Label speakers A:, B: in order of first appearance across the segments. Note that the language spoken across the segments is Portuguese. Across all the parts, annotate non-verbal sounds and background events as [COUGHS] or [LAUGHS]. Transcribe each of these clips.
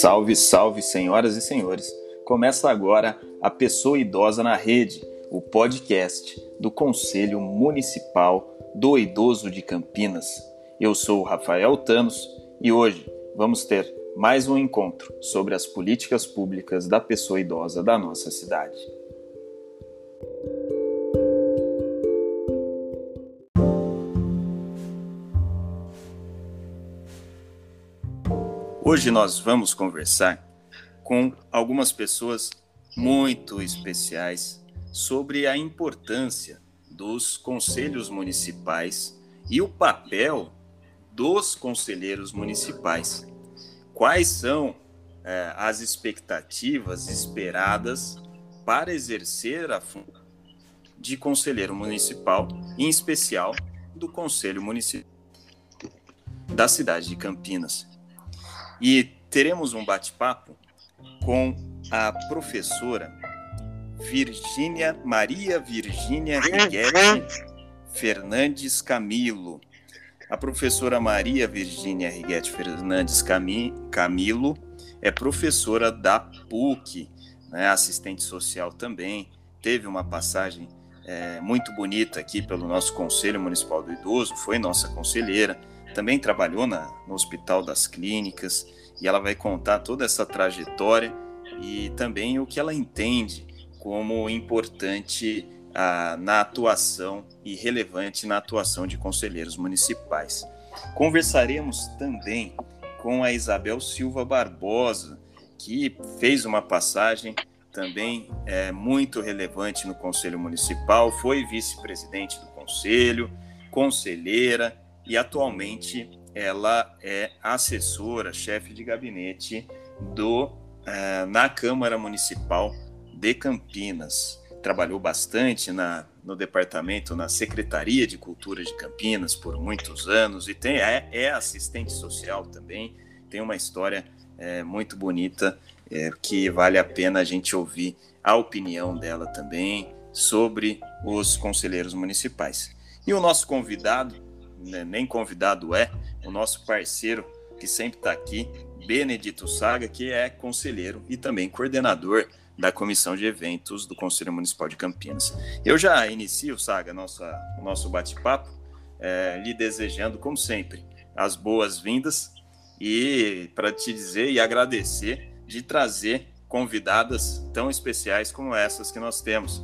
A: Salve, salve, senhoras e senhores! Começa agora a Pessoa Idosa na Rede, o podcast do Conselho Municipal do Idoso de Campinas. Eu sou o Rafael Tanos e hoje vamos ter mais um encontro sobre as políticas públicas da pessoa idosa da nossa cidade. Hoje nós vamos conversar com algumas pessoas muito especiais sobre a importância dos conselhos municipais e o papel dos conselheiros municipais. Quais são é, as expectativas esperadas para exercer a função de conselheiro municipal, em especial do Conselho Municipal da cidade de Campinas? E teremos um bate-papo com a professora Virgínia Maria Virgínia Riguete Fernandes Camilo. A professora Maria Virgínia Riguete Fernandes Camilo é professora da PUC, né, assistente social também, teve uma passagem é, muito bonita aqui pelo nosso Conselho Municipal do Idoso, foi nossa conselheira, também trabalhou na, no Hospital das Clínicas e ela vai contar toda essa trajetória e também o que ela entende como importante ah, na atuação e relevante na atuação de conselheiros municipais. Conversaremos também com a Isabel Silva Barbosa, que fez uma passagem também é, muito relevante no Conselho Municipal, foi vice-presidente do Conselho, conselheira e atualmente ela é assessora, chefe de gabinete do uh, na Câmara Municipal de Campinas. Trabalhou bastante na, no departamento, na Secretaria de Cultura de Campinas por muitos anos e tem, é, é assistente social também. Tem uma história é, muito bonita é, que vale a pena a gente ouvir a opinião dela também sobre os conselheiros municipais. E o nosso convidado, nem convidado é, o nosso parceiro que sempre está aqui, Benedito Saga, que é conselheiro e também coordenador da comissão de eventos do Conselho Municipal de Campinas. Eu já inicio, Saga, nossa, o nosso bate-papo, é, lhe desejando, como sempre, as boas-vindas e para te dizer e agradecer de trazer convidadas tão especiais como essas que nós temos.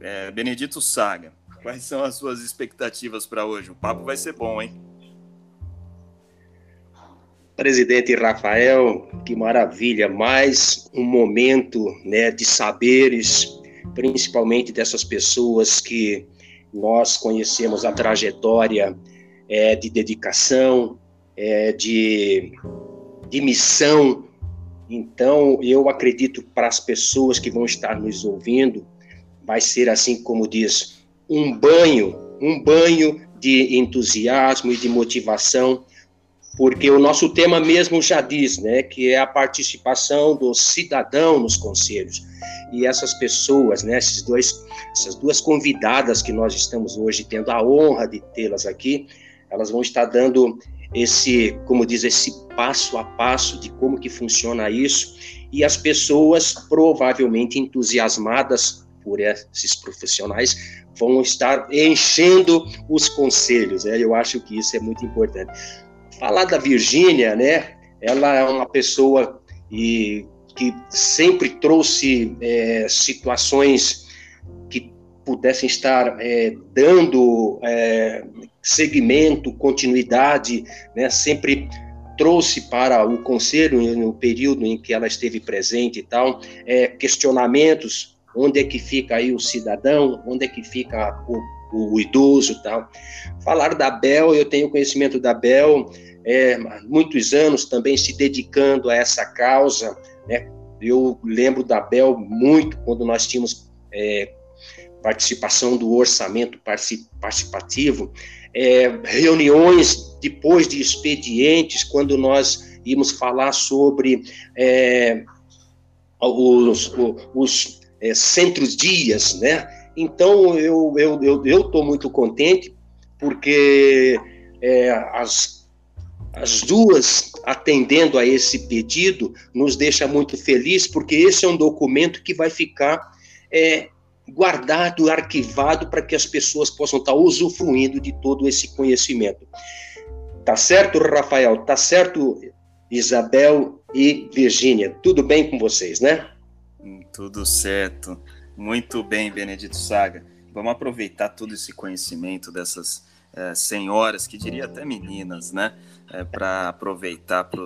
A: É, Benedito Saga, quais são as suas expectativas para hoje? O papo vai ser bom, hein?
B: Presidente Rafael, que maravilha, mais um momento né, de saberes, principalmente dessas pessoas que nós conhecemos a trajetória é, de dedicação, é, de, de missão. Então, eu acredito para as pessoas que vão estar nos ouvindo, vai ser assim como diz, um banho, um banho de entusiasmo e de motivação porque o nosso tema mesmo já diz, né, que é a participação do cidadão nos conselhos. E essas pessoas, né, esses dois, essas duas convidadas que nós estamos hoje tendo a honra de tê-las aqui, elas vão estar dando esse, como diz, esse passo a passo de como que funciona isso, e as pessoas provavelmente entusiasmadas por esses profissionais vão estar enchendo os conselhos, né? Eu acho que isso é muito importante. Falar da Virgínia, né? Ela é uma pessoa e, que sempre trouxe é, situações que pudessem estar é, dando é, segmento, continuidade, né? Sempre trouxe para o conselho no período em que ela esteve presente e tal é, questionamentos onde é que fica aí o cidadão onde é que fica o, o idoso tal falar da Bel eu tenho conhecimento da Bel é, muitos anos também se dedicando a essa causa. Né? Eu lembro da Bel muito quando nós tínhamos é, participação do orçamento participativo, é, reuniões depois de expedientes, quando nós íamos falar sobre é, os, os é, centros-dias, né? Então, eu estou eu, eu, eu muito contente, porque é, as as duas atendendo a esse pedido nos deixa muito feliz, porque esse é um documento que vai ficar é, guardado, arquivado, para que as pessoas possam estar usufruindo de todo esse conhecimento. Tá certo, Rafael? Tá certo, Isabel e Virgínia? Tudo bem com vocês, né?
A: Tudo certo. Muito bem, Benedito Saga. Vamos aproveitar todo esse conhecimento dessas é, senhoras, que diria até meninas, né? É, para aproveitar para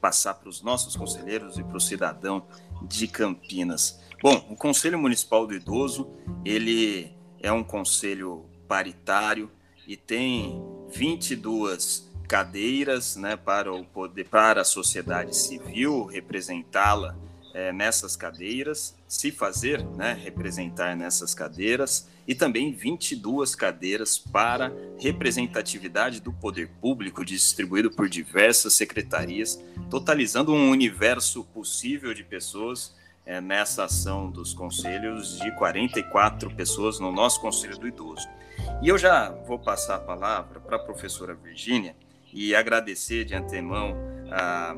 A: passar para os nossos conselheiros e para o cidadão de Campinas. Bom, o Conselho Municipal do Idoso, ele é um conselho paritário e tem 22 cadeiras né, para, o poder, para a sociedade civil representá-la é, nessas cadeiras, se fazer né, representar nessas cadeiras, e também 22 cadeiras para representatividade do poder público, distribuído por diversas secretarias, totalizando um universo possível de pessoas é, nessa ação dos conselhos de 44 pessoas no nosso Conselho do Idoso. E eu já vou passar a palavra para a professora Virgínia e agradecer de antemão a,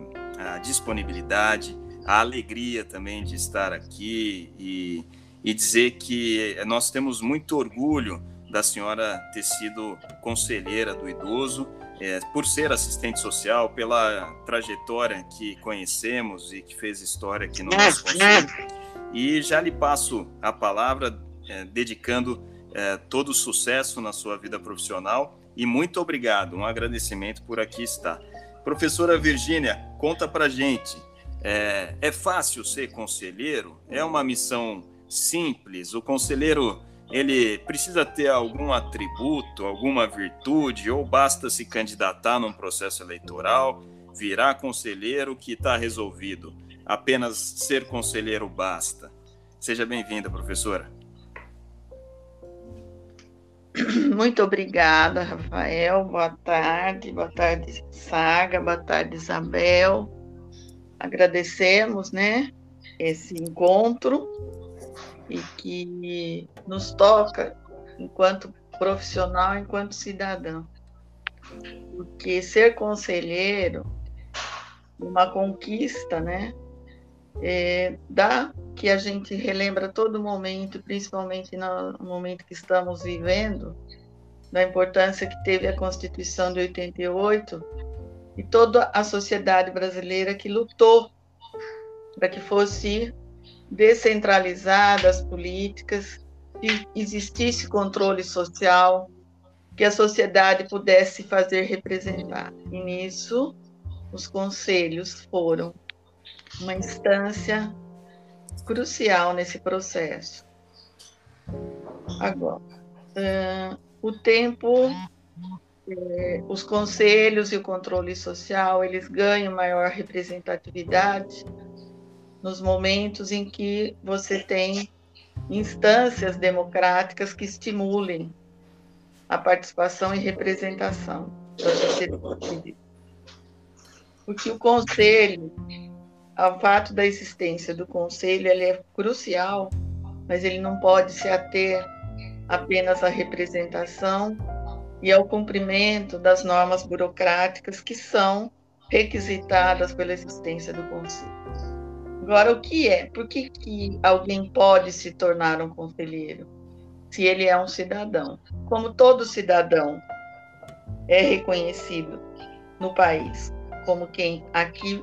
A: a disponibilidade a alegria também de estar aqui e, e dizer que nós temos muito orgulho da senhora ter sido conselheira do idoso, é, por ser assistente social, pela trajetória que conhecemos e que fez história aqui no nosso conselho. E já lhe passo a palavra, é, dedicando é, todo o sucesso na sua vida profissional e muito obrigado, um agradecimento por aqui estar. Professora Virgínia, conta pra gente é, é fácil ser conselheiro? É uma missão simples? O conselheiro ele precisa ter algum atributo, alguma virtude, ou basta se candidatar num processo eleitoral, virar conselheiro que está resolvido? Apenas ser conselheiro basta. Seja bem-vinda, professora. [CLEARS THROAT]
C: Muito obrigada, Rafael. Boa tarde. Boa tarde, Saga. Boa tarde, Isabel agradecemos, né, esse encontro e que nos toca enquanto profissional, enquanto cidadão. Porque ser conselheiro, uma conquista, né, é, dá que a gente relembra todo momento, principalmente no momento que estamos vivendo, da importância que teve a Constituição de 88 e toda a sociedade brasileira que lutou para que fosse descentralizada as políticas, que existisse controle social, que a sociedade pudesse fazer representar. E nisso, os conselhos foram uma instância crucial nesse processo. Agora, uh, o tempo é, os conselhos e o controle social eles ganham maior representatividade nos momentos em que você tem instâncias democráticas que estimulem a participação e representação da sociedade. Porque o conselho, o fato da existência do conselho, ele é crucial, mas ele não pode se ater apenas à representação e ao cumprimento das normas burocráticas que são requisitadas pela existência do conselho. Agora, o que é? Por que, que alguém pode se tornar um conselheiro? Se ele é um cidadão. Como todo cidadão é reconhecido no país, como quem aqui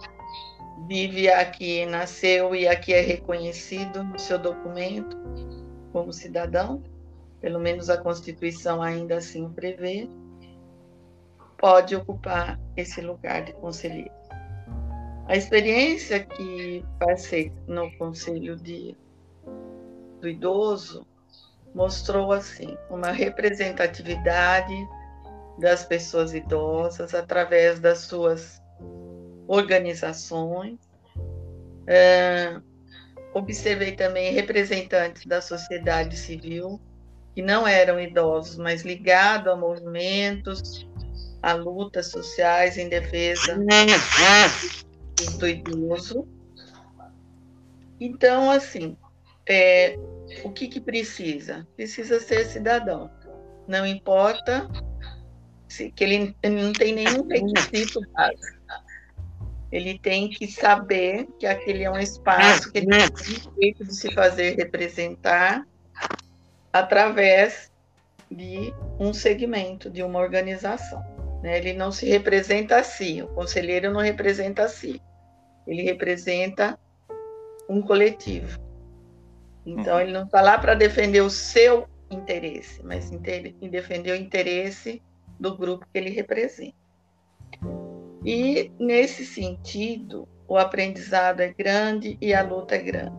C: vive, aqui nasceu e aqui é reconhecido no seu documento como cidadão, pelo menos a Constituição ainda assim prevê, pode ocupar esse lugar de conselheiro. A experiência que passei no Conselho de, do Idoso mostrou assim uma representatividade das pessoas idosas através das suas organizações. É, observei também representantes da sociedade civil que não eram idosos, mas ligados a movimentos, a lutas sociais em defesa do idoso. Então, assim, é, o que, que precisa? Precisa ser cidadão. Não importa que ele, ele não tem nenhum requisito básico. Ele tem que saber que aquele é um espaço que ele tem direito de se fazer representar através de um segmento, de uma organização. Né? Ele não se representa a si, o conselheiro não representa a si, ele representa um coletivo. Então, uhum. ele não está lá para defender o seu interesse, mas em defender o interesse do grupo que ele representa. E, nesse sentido, o aprendizado é grande e a luta é grande.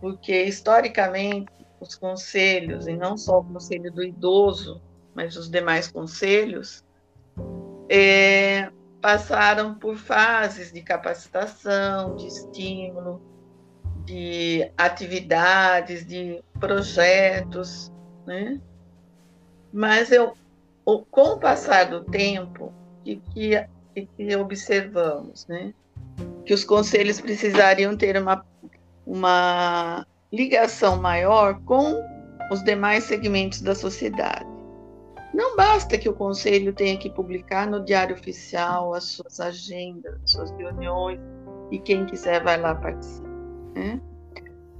C: Porque, historicamente, os conselhos, e não só o conselho do idoso, mas os demais conselhos, é, passaram por fases de capacitação, de estímulo, de atividades, de projetos, né? Mas eu, com o passar do tempo, que, que, que observamos, né? Que os conselhos precisariam ter uma, uma ligação maior com os demais segmentos da sociedade. Não basta que o conselho tenha que publicar no Diário Oficial as suas agendas, as suas reuniões, e quem quiser vai lá participar. Né?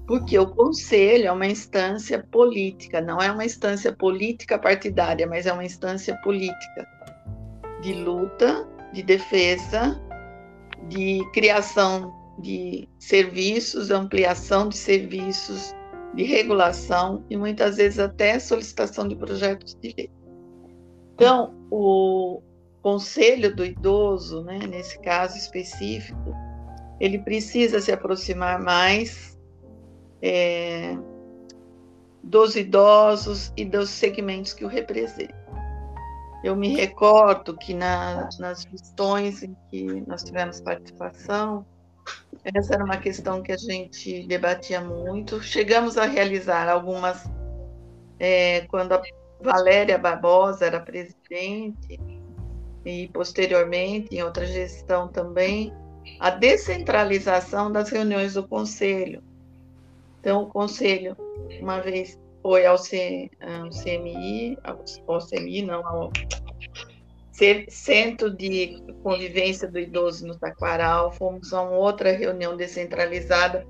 C: Porque o conselho é uma instância política, não é uma instância política partidária, mas é uma instância política de luta, de defesa, de criação de serviços, ampliação de serviços, de regulação e muitas vezes até solicitação de projetos de lei. Então, o conselho do idoso, né, nesse caso específico, ele precisa se aproximar mais é, dos idosos e dos segmentos que o representam. Eu me recordo que na, nas questões em que nós tivemos participação, essa era uma questão que a gente debatia muito. Chegamos a realizar algumas, é, quando a Valéria Barbosa era presidente, e posteriormente, em outra gestão também, a descentralização das reuniões do Conselho. Então, o Conselho, uma vez foi ao, C, ao CMI, ao, ao CMI, não, ao Centro de Convivência do Idoso no Taquaral, fomos a uma outra reunião descentralizada.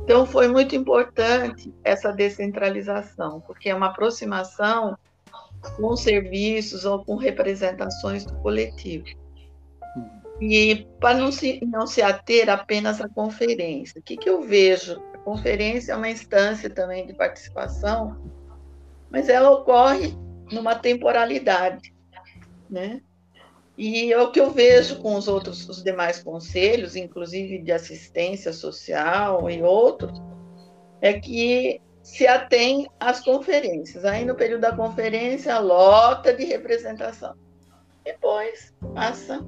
C: Então, foi muito importante essa descentralização, porque é uma aproximação com serviços ou com representações do coletivo. E para não se, não se ater apenas à conferência, o que, que eu vejo? A conferência é uma instância também de participação, mas ela ocorre numa temporalidade né? E é o que eu vejo com os outros, os demais conselhos, inclusive de assistência social e outros, é que se atém às conferências. Aí no período da conferência, lota de representação. Depois passa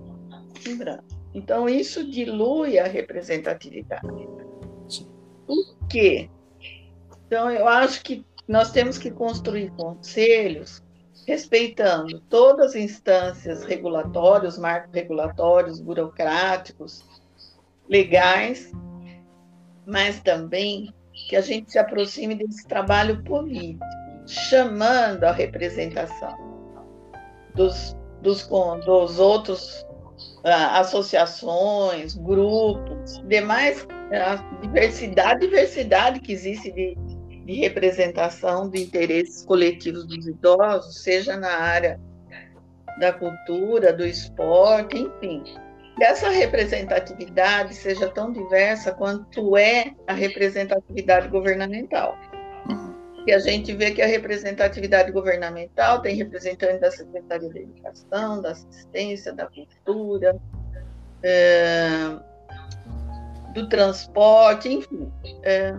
C: em branco. Então isso dilui a representatividade. Por quê? Então eu acho que nós temos que construir conselhos respeitando todas as instâncias regulatórias, marcos regulatórios, burocráticos, legais, mas também que a gente se aproxime desse trabalho político, chamando a representação dos, dos, dos outros uh, associações, grupos, demais, a diversidade, diversidade que existe de, de representação de interesses coletivos dos idosos, seja na área da cultura, do esporte, enfim. Que essa representatividade seja tão diversa quanto é a representatividade governamental. E a gente vê que a representatividade governamental tem representantes da Secretaria da Educação, da Assistência, da Cultura, é, do transporte, enfim. É,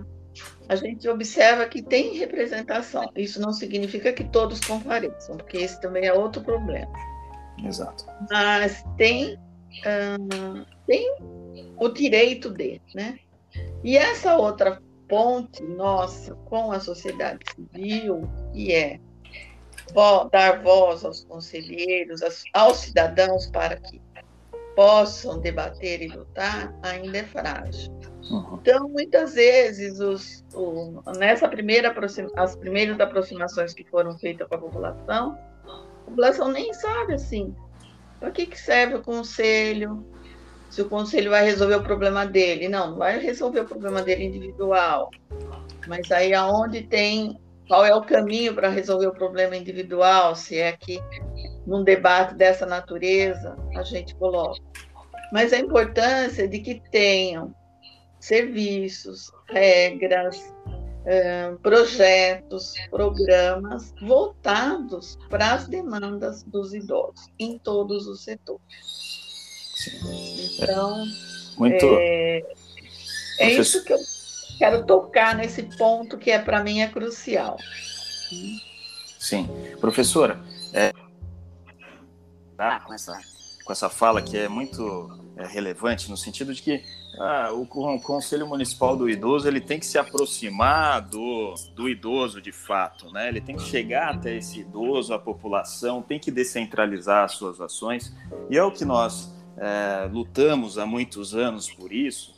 C: a gente observa que tem representação. Isso não significa que todos compareçam, porque esse também é outro problema.
A: Exato.
C: Mas tem, hum, tem o direito de, né? E essa outra ponte nossa com a sociedade civil, que é dar voz aos conselheiros, aos cidadãos para que possam debater e lutar, ainda é frágil. Uhum. Então, muitas vezes, os, o, nessa primeira as primeiras aproximações que foram feitas com a população, população nem sabe assim. Para que, que serve o conselho? Se o conselho vai resolver o problema dele? Não, não vai resolver o problema dele individual. Mas aí aonde tem qual é o caminho para resolver o problema individual, se é que num debate dessa natureza a gente coloca. Mas a importância de que tenham serviços, regras, eh, projetos, programas voltados para as demandas dos idosos em todos os setores. Então, Muito... é, é isso que eu quero tocar nesse ponto que é para mim é crucial.
A: Sim, professora, é, tá, com essa com essa fala que é muito é, relevante no sentido de que ah, o, o, Conselho Municipal do Idoso ele tem que se aproximar do, do idoso de fato, né? Ele tem que chegar até esse idoso, a população, tem que descentralizar as suas ações e é o que nós é, lutamos há muitos anos por isso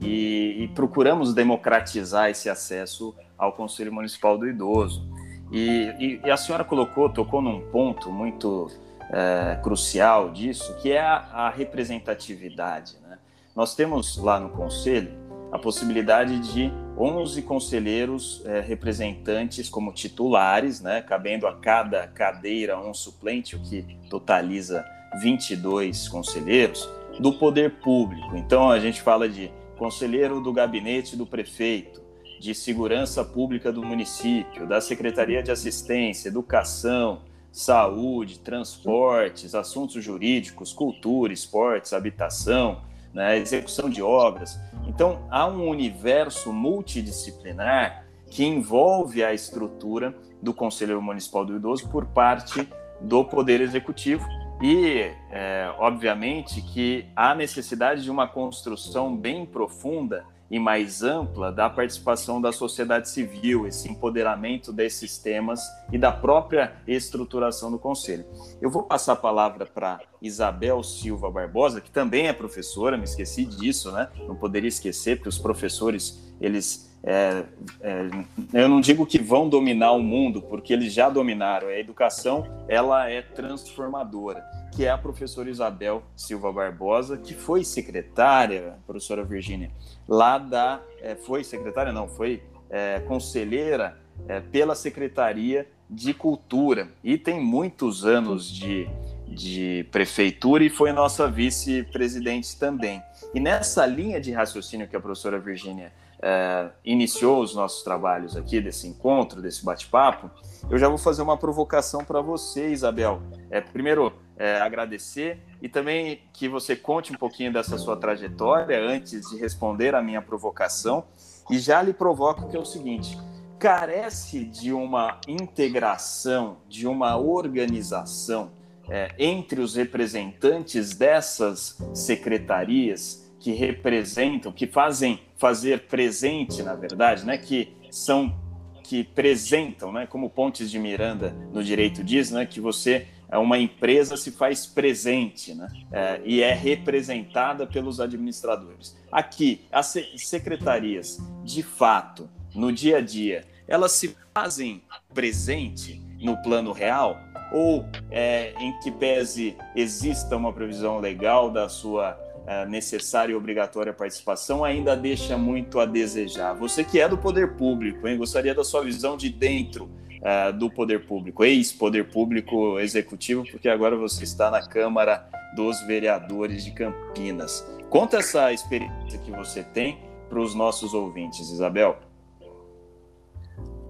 A: e, e, procuramos democratizar esse acesso ao Conselho Municipal do Idoso. E, e, e a senhora colocou, tocou num ponto muito é, crucial disso, que é a, a representatividade. Né? Nós temos lá no Conselho a possibilidade de 11 conselheiros é, representantes como titulares, né, cabendo a cada cadeira um suplente, o que totaliza 22 conselheiros, do poder público. Então a gente fala de conselheiro do gabinete do prefeito, de segurança pública do município, da Secretaria de Assistência, Educação, Saúde, Transportes, Assuntos Jurídicos, Cultura, Esportes, Habitação, né, execução de obras. Então, há um universo multidisciplinar que envolve a estrutura do Conselho Municipal do Idoso por parte do Poder Executivo e, é, obviamente, que há necessidade de uma construção bem profunda e mais ampla da participação da sociedade civil, esse empoderamento desses temas e da própria estruturação do Conselho. Eu vou passar a palavra para Isabel Silva Barbosa, que também é professora, me esqueci disso, né? Não poderia esquecer, porque os professores, eles. É, é, eu não digo que vão dominar o mundo, porque eles já dominaram. A educação, ela é transformadora que é a professora Isabel Silva Barbosa, que foi secretária, professora Virgínia, lá da. É, foi secretária, não, foi é, conselheira é, pela Secretaria de Cultura e tem muitos anos de, de prefeitura e foi nossa vice-presidente também. E nessa linha de raciocínio que a professora Virgínia é, iniciou os nossos trabalhos aqui, desse encontro, desse bate-papo, eu já vou fazer uma provocação para você, Isabel. É, primeiro, é, agradecer e também que você conte um pouquinho dessa sua trajetória antes de responder a minha provocação. E já lhe provoco que é o seguinte: carece de uma integração, de uma organização é, entre os representantes dessas secretarias que representam, que fazem fazer presente, na verdade, né, que são que apresentam, né, como Pontes de Miranda no direito diz, né, que você é uma empresa se faz presente né? É, e é representada pelos administradores. Aqui, as secretarias, de fato, no dia a dia, elas se fazem presente no plano real ou é, em que pese exista uma previsão legal da sua é, necessária e obrigatória participação, ainda deixa muito a desejar. Você que é do poder público, hein, gostaria da sua visão de dentro uh, do poder público, ex-poder público executivo, porque agora você está na Câmara dos Vereadores de Campinas. Conta essa experiência que você tem para os nossos ouvintes, Isabel.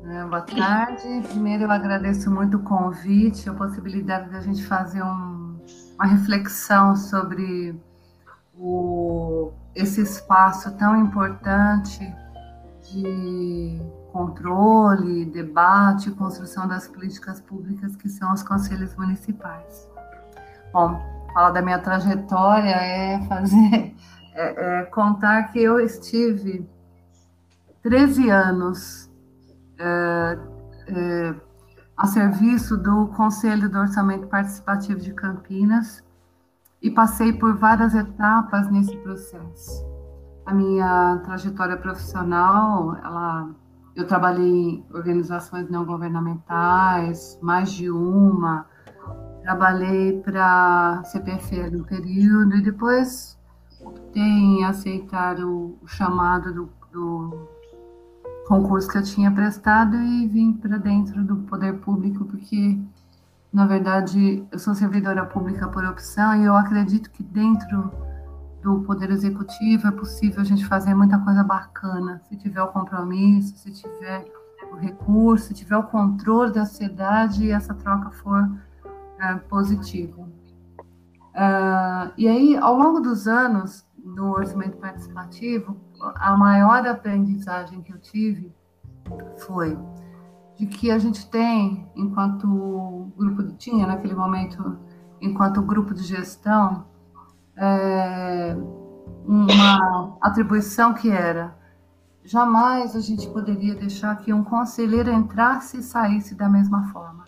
D: É, boa tarde. Primeiro, eu agradeço muito o convite, a possibilidade da gente fazer um, uma reflexão sobre o, esse espaço tão importante de controle, debate construção das políticas públicas que são os conselhos municipais. Bom, falar da minha trajetória é fazer, [LAUGHS] é, é contar que eu estive 13 anos é, é, a serviço do Conselho do Orçamento Participativo de Campinas e passei por várias etapas nesse processo. A minha trajetória profissional, ela eu trabalhei em organizações não governamentais, mais de uma, trabalhei para CPFL um período e depois optei em aceitar o, o chamado do, do, concurso que eu tinha prestado e vim para dentro do poder público, porque, na verdade, eu sou servidora pública por opção e eu acredito que dentro do poder executivo é possível a gente fazer muita coisa bacana, se tiver o compromisso, se tiver o recurso, se tiver o controle da sociedade e essa troca for é, positiva. Uh, e aí, ao longo dos anos do orçamento participativo, a maior aprendizagem que eu tive foi de que a gente tem, enquanto grupo tinha naquele momento, enquanto grupo de gestão, é, uma atribuição que era jamais a gente poderia deixar que um conselheiro entrasse e saísse da mesma forma.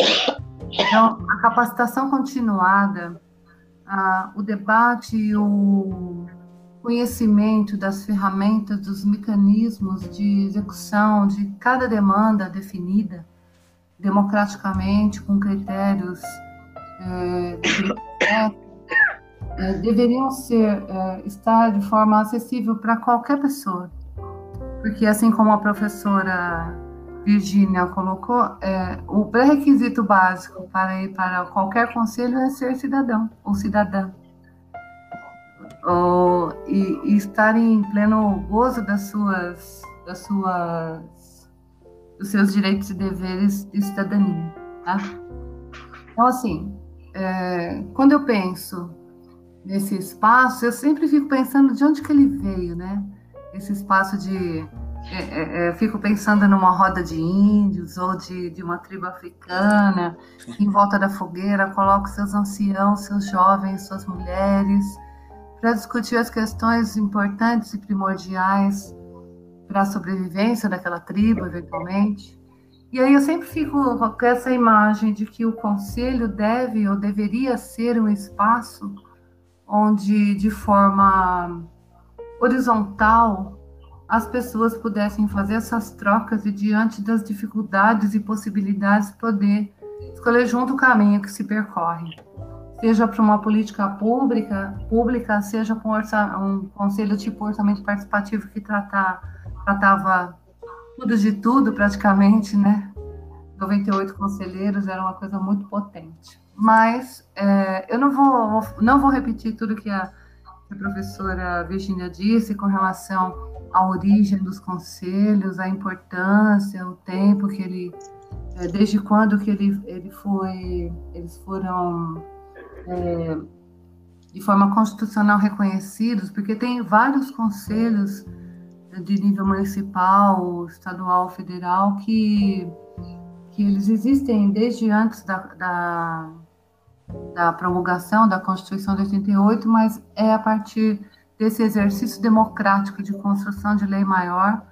D: Então, a capacitação continuada, a, o debate e o conhecimento das ferramentas, dos mecanismos de execução de cada demanda definida democraticamente, com critérios é, é, [COUGHS] deveriam ser é, estar de forma acessível para qualquer pessoa, porque assim como a professora Virgínia colocou, é, o pré-requisito básico para ir para qualquer conselho é ser cidadão ou cidadã. Ou, e, e, estar em pleno gozo das suas, das suas, dos seus direitos e deveres de cidadania. Tá? Então, assim, é, quando eu penso nesse espaço, eu sempre fico pensando de onde que ele veio, né? Esse espaço de é, é, é, fico pensando numa roda de índios ou de, de uma tribo africana, em volta da fogueira, coloco seus anciãos, seus jovens, suas mulheres, para discutir as questões importantes e primordiais para a sobrevivência daquela tribo, eventualmente. E aí eu sempre fico com essa imagem de que o conselho deve ou deveria ser um espaço onde, de forma horizontal, as pessoas pudessem fazer essas trocas e, diante das dificuldades e possibilidades, poder escolher junto o caminho que se percorre. Seja para uma política pública, pública seja para um, conselho tipo orçamento participativo que tratar, tratava tudo de tudo praticamente, né? 98 conselheiros era uma coisa muito potente. Mas é, eu não vou, não vou repetir tudo que a, que a professora Virginia disse com relação a origem dos conselhos, a importância, o tempo que ele, é, desde quando que ele, ele foi, eles foram é, de forma constitucional reconhecidos, porque tem vários conselhos de nível municipal, estadual, federal, que, que eles existem desde antes da, da, da promulgação da Constituição de 88, mas é a partir desse exercício democrático de construção de lei maior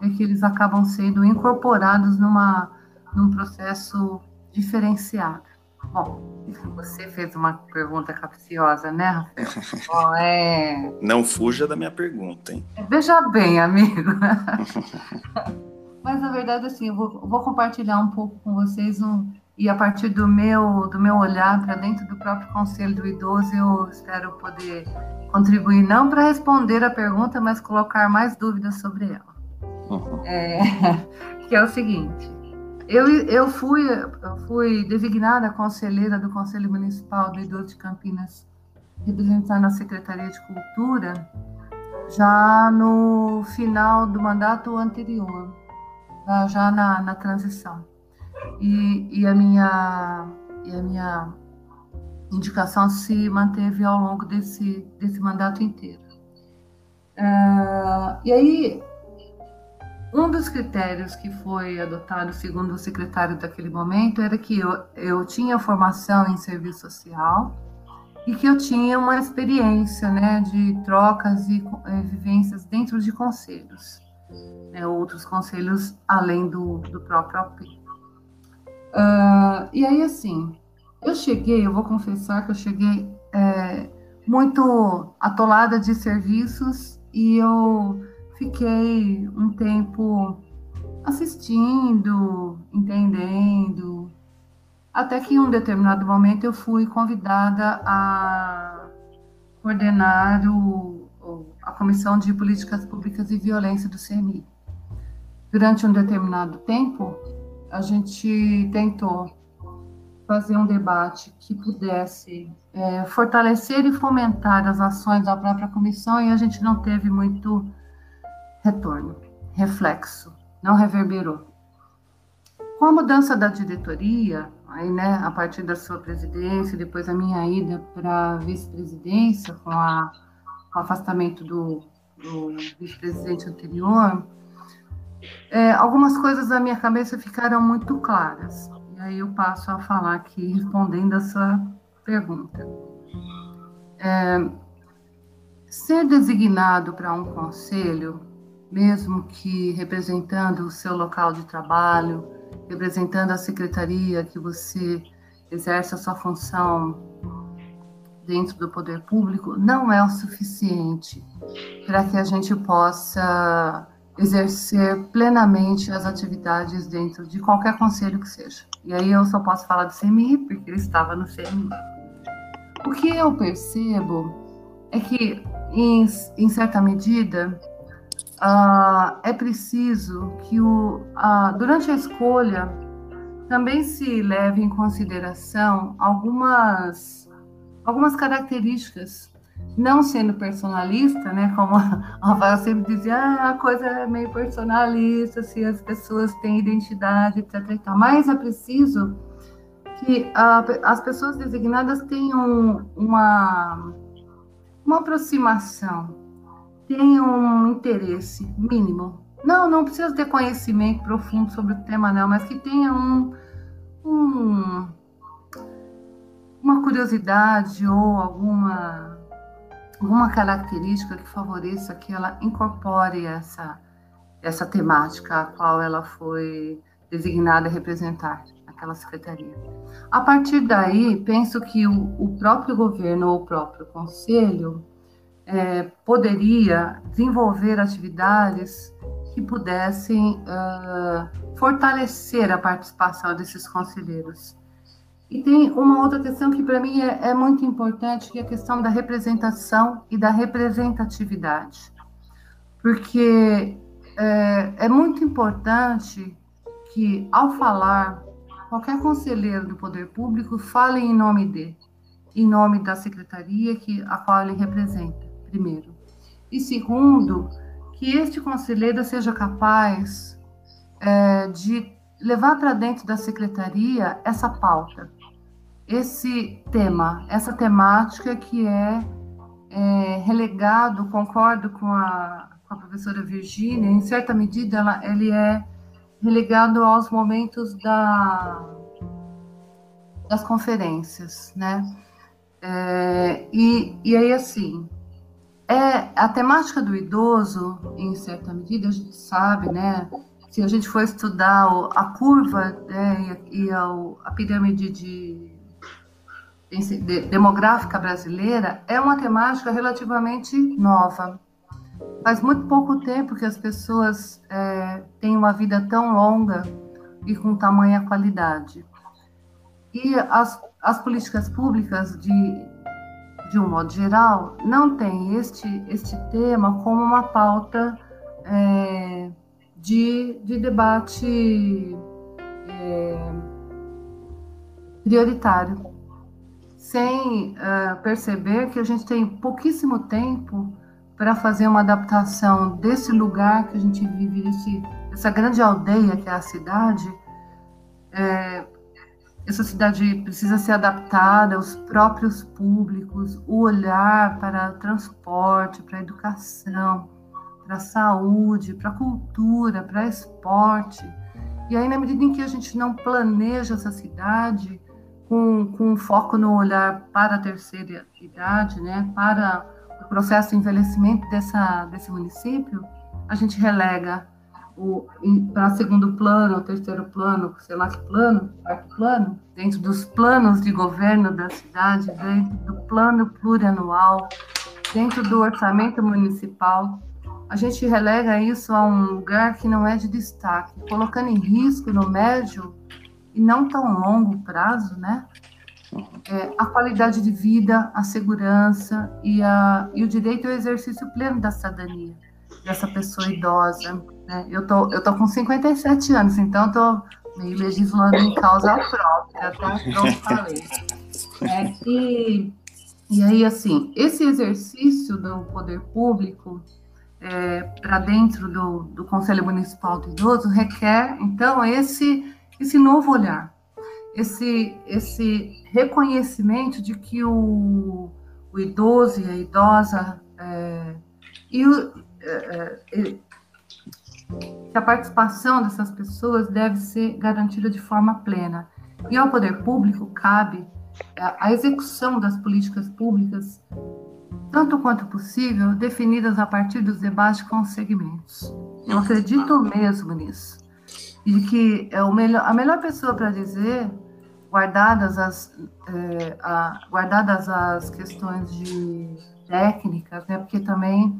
D: é que eles acabam sendo incorporados numa, num processo diferenciado. Bom, você fez uma pergunta capciosa, né, Rafael?
A: Bom, é... [LAUGHS] Não fuja da minha pergunta, hein?
D: Veja bem, amigo. [LAUGHS] Mas, na verdade, assim, eu vou, vou compartilhar um pouco com vocês um, e a partir do meu do meu olhar para dentro do próprio conselho do idoso eu espero poder contribuir não para responder a pergunta, mas colocar mais dúvidas sobre ela. Uhum. [LAUGHS] É, que é o seguinte: eu, eu, fui, eu fui designada conselheira do Conselho Municipal do Idoso de Campinas, representando a Secretaria de Cultura, já no final do mandato anterior, já na, na transição. E, e, a minha, e a minha indicação se manteve ao longo desse, desse mandato inteiro. Uh, e aí, um dos critérios que foi adotado, segundo o secretário daquele momento, era que eu, eu tinha formação em serviço social e que eu tinha uma experiência né, de trocas e é, vivências dentro de conselhos, né, outros conselhos além do, do próprio AP. Uh, ah, e aí, assim, eu cheguei, eu vou confessar que eu cheguei é, muito atolada de serviços e eu fiquei um tempo assistindo, entendendo, até que em um determinado momento eu fui convidada a coordenar o, a Comissão de Políticas Públicas e Violência do CMI. Durante um determinado tempo, a gente tentou fazer um debate que pudesse é, fortalecer e fomentar as ações da própria comissão e a gente não teve muito retorno, reflexo, não reverberou. Com a mudança da diretoria, aí, né, a partir da sua presidência, depois a minha ida para vice-presidência, com, com o afastamento do, do vice-presidente anterior, é, algumas coisas na minha cabeça ficaram muito claras. E aí eu passo a falar aqui, respondendo a sua pergunta. É, ser designado para um conselho, mesmo que representando o seu local de trabalho, representando a secretaria que você exerce a sua função dentro do poder público, não é o suficiente para que a gente possa exercer plenamente as atividades dentro de qualquer conselho que seja. E aí eu só posso falar do CMI, porque eu estava no CMI. O que eu percebo é que, em, em certa medida, uh, é preciso que o, uh, durante a escolha também se leve em consideração algumas, algumas características, não sendo personalista, né, como a Rafael sempre dizia, ah, a coisa é meio personalista, se as pessoas têm identidade, etc. Mas é preciso que uh, as pessoas designadas tenham uma, uma aproximação tenha um interesse mínimo. Não, não precisa ter conhecimento profundo sobre o tema, não, mas que tenha um, um uma curiosidade ou alguma, alguma característica que favoreça que ela incorpore essa, essa temática a qual ela foi designada a representar aquela secretaria. A partir daí, penso que o, o próprio governo ou o próprio conselho é, poderia desenvolver atividades que pudessem uh, fortalecer a participação desses conselheiros. E tem uma outra questão que para mim é, é, muito importante, que é a questão da representação e da representatividade. Porque é, é muito importante que, ao falar, qualquer conselheiro do poder público fale em nome de, em nome da secretaria que, a qual ele representa primeiro. E segundo, que este conselheiro seja capaz é, de levar para dentro da secretaria essa pauta, esse tema, essa temática que é, é relegado, concordo com a, com a, professora Virgínia, em certa medida ela, ele é relegado aos momentos da, das conferências, né? É, e, e aí, assim, é, a temática do idoso, em certa medida, a gente sabe, né? Se a gente for estudar a curva né, e a, a pirâmide de, de, demográfica brasileira, é uma temática relativamente nova. Faz muito pouco tempo que as pessoas é, têm uma vida tão longa e com tamanha qualidade. E as, as políticas públicas de de um modo geral, não tem este, este tema como uma pauta é, de, de debate é, prioritário, sem uh, perceber que a gente tem pouquíssimo tempo para fazer uma adaptação desse lugar que a gente vive, desse, dessa grande aldeia que é a cidade, é, essa cidade precisa ser adaptada aos próprios públicos, o olhar para transporte, para educação, para saúde, para cultura, para esporte. E aí, na medida em que a gente não planeja essa cidade com, com foco no olhar para a terceira idade, né, para o processo de envelhecimento dessa, desse município, a gente relega para segundo plano, terceiro plano, sei lá que plano, quarto plano, dentro dos planos de governo da cidade, dentro do plano plurianual, dentro do orçamento municipal, a gente relega isso a um lugar que não é de destaque, colocando em risco no médio e não tão longo prazo, né? É, a qualidade de vida, a segurança e, a, e o direito ao exercício pleno da cidadania dessa pessoa idosa. Né? Eu, tô, eu tô com 57 anos, então tô meio legislando em causa própria, tá? Não falei. É, e, e aí, assim, esse exercício do poder público é, para dentro do, do Conselho Municipal do Idoso requer, então, esse, esse novo olhar, esse, esse reconhecimento de que o, o idoso e a idosa é, e é, é que a participação dessas pessoas deve ser garantida de forma plena. E ao poder público cabe a execução das políticas públicas, tanto quanto possível, definidas a partir dos debates com os segmentos. Eu acredito mesmo nisso. E que é o melhor, a melhor pessoa para dizer, guardadas as, é, a, guardadas as questões de técnicas, né, porque também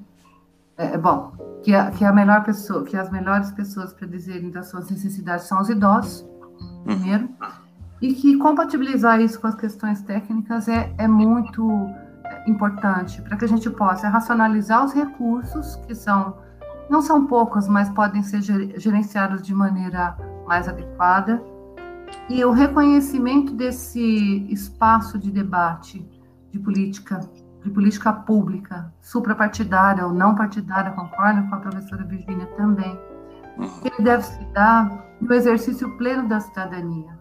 D: é, é, bom, que a, que a melhor pessoa, que as melhores pessoas para dizerem das suas necessidades são os idosos, primeiro, e que compatibilizar isso com as questões técnicas é, é muito importante para que a gente possa racionalizar os recursos, que são não são poucos, mas podem ser gerenciados de maneira mais adequada, e o reconhecimento desse espaço de debate de política de política pública, suprapartidária ou não partidária, concordo com a professora Virginia também, uhum. que deve se dar no exercício pleno da cidadania.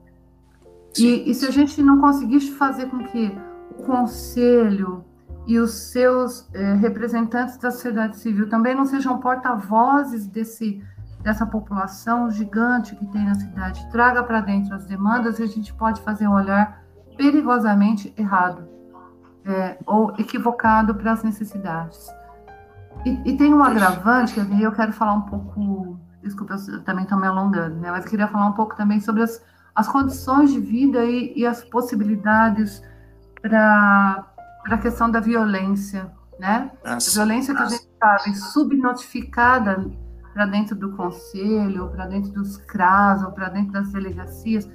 D: E, e, se a gente não conseguir fazer com que o conselho e os seus eh, representantes da sociedade civil também não sejam porta-vozes desse dessa população gigante que tem na cidade, traga para dentro as demandas, e a gente pode fazer um olhar perigosamente errado é, ou equivocado para as necessidades. E, e, tem um agravante, e eu quero falar um pouco, desculpa, eu também estou me alongando, né, mas eu queria falar um pouco também sobre as, as condições de vida e, e as possibilidades para a questão da violência, né? a violência que a gente sabe subnotificada para dentro do conselho, para dentro dos CRAS, ou para dentro das delegacias,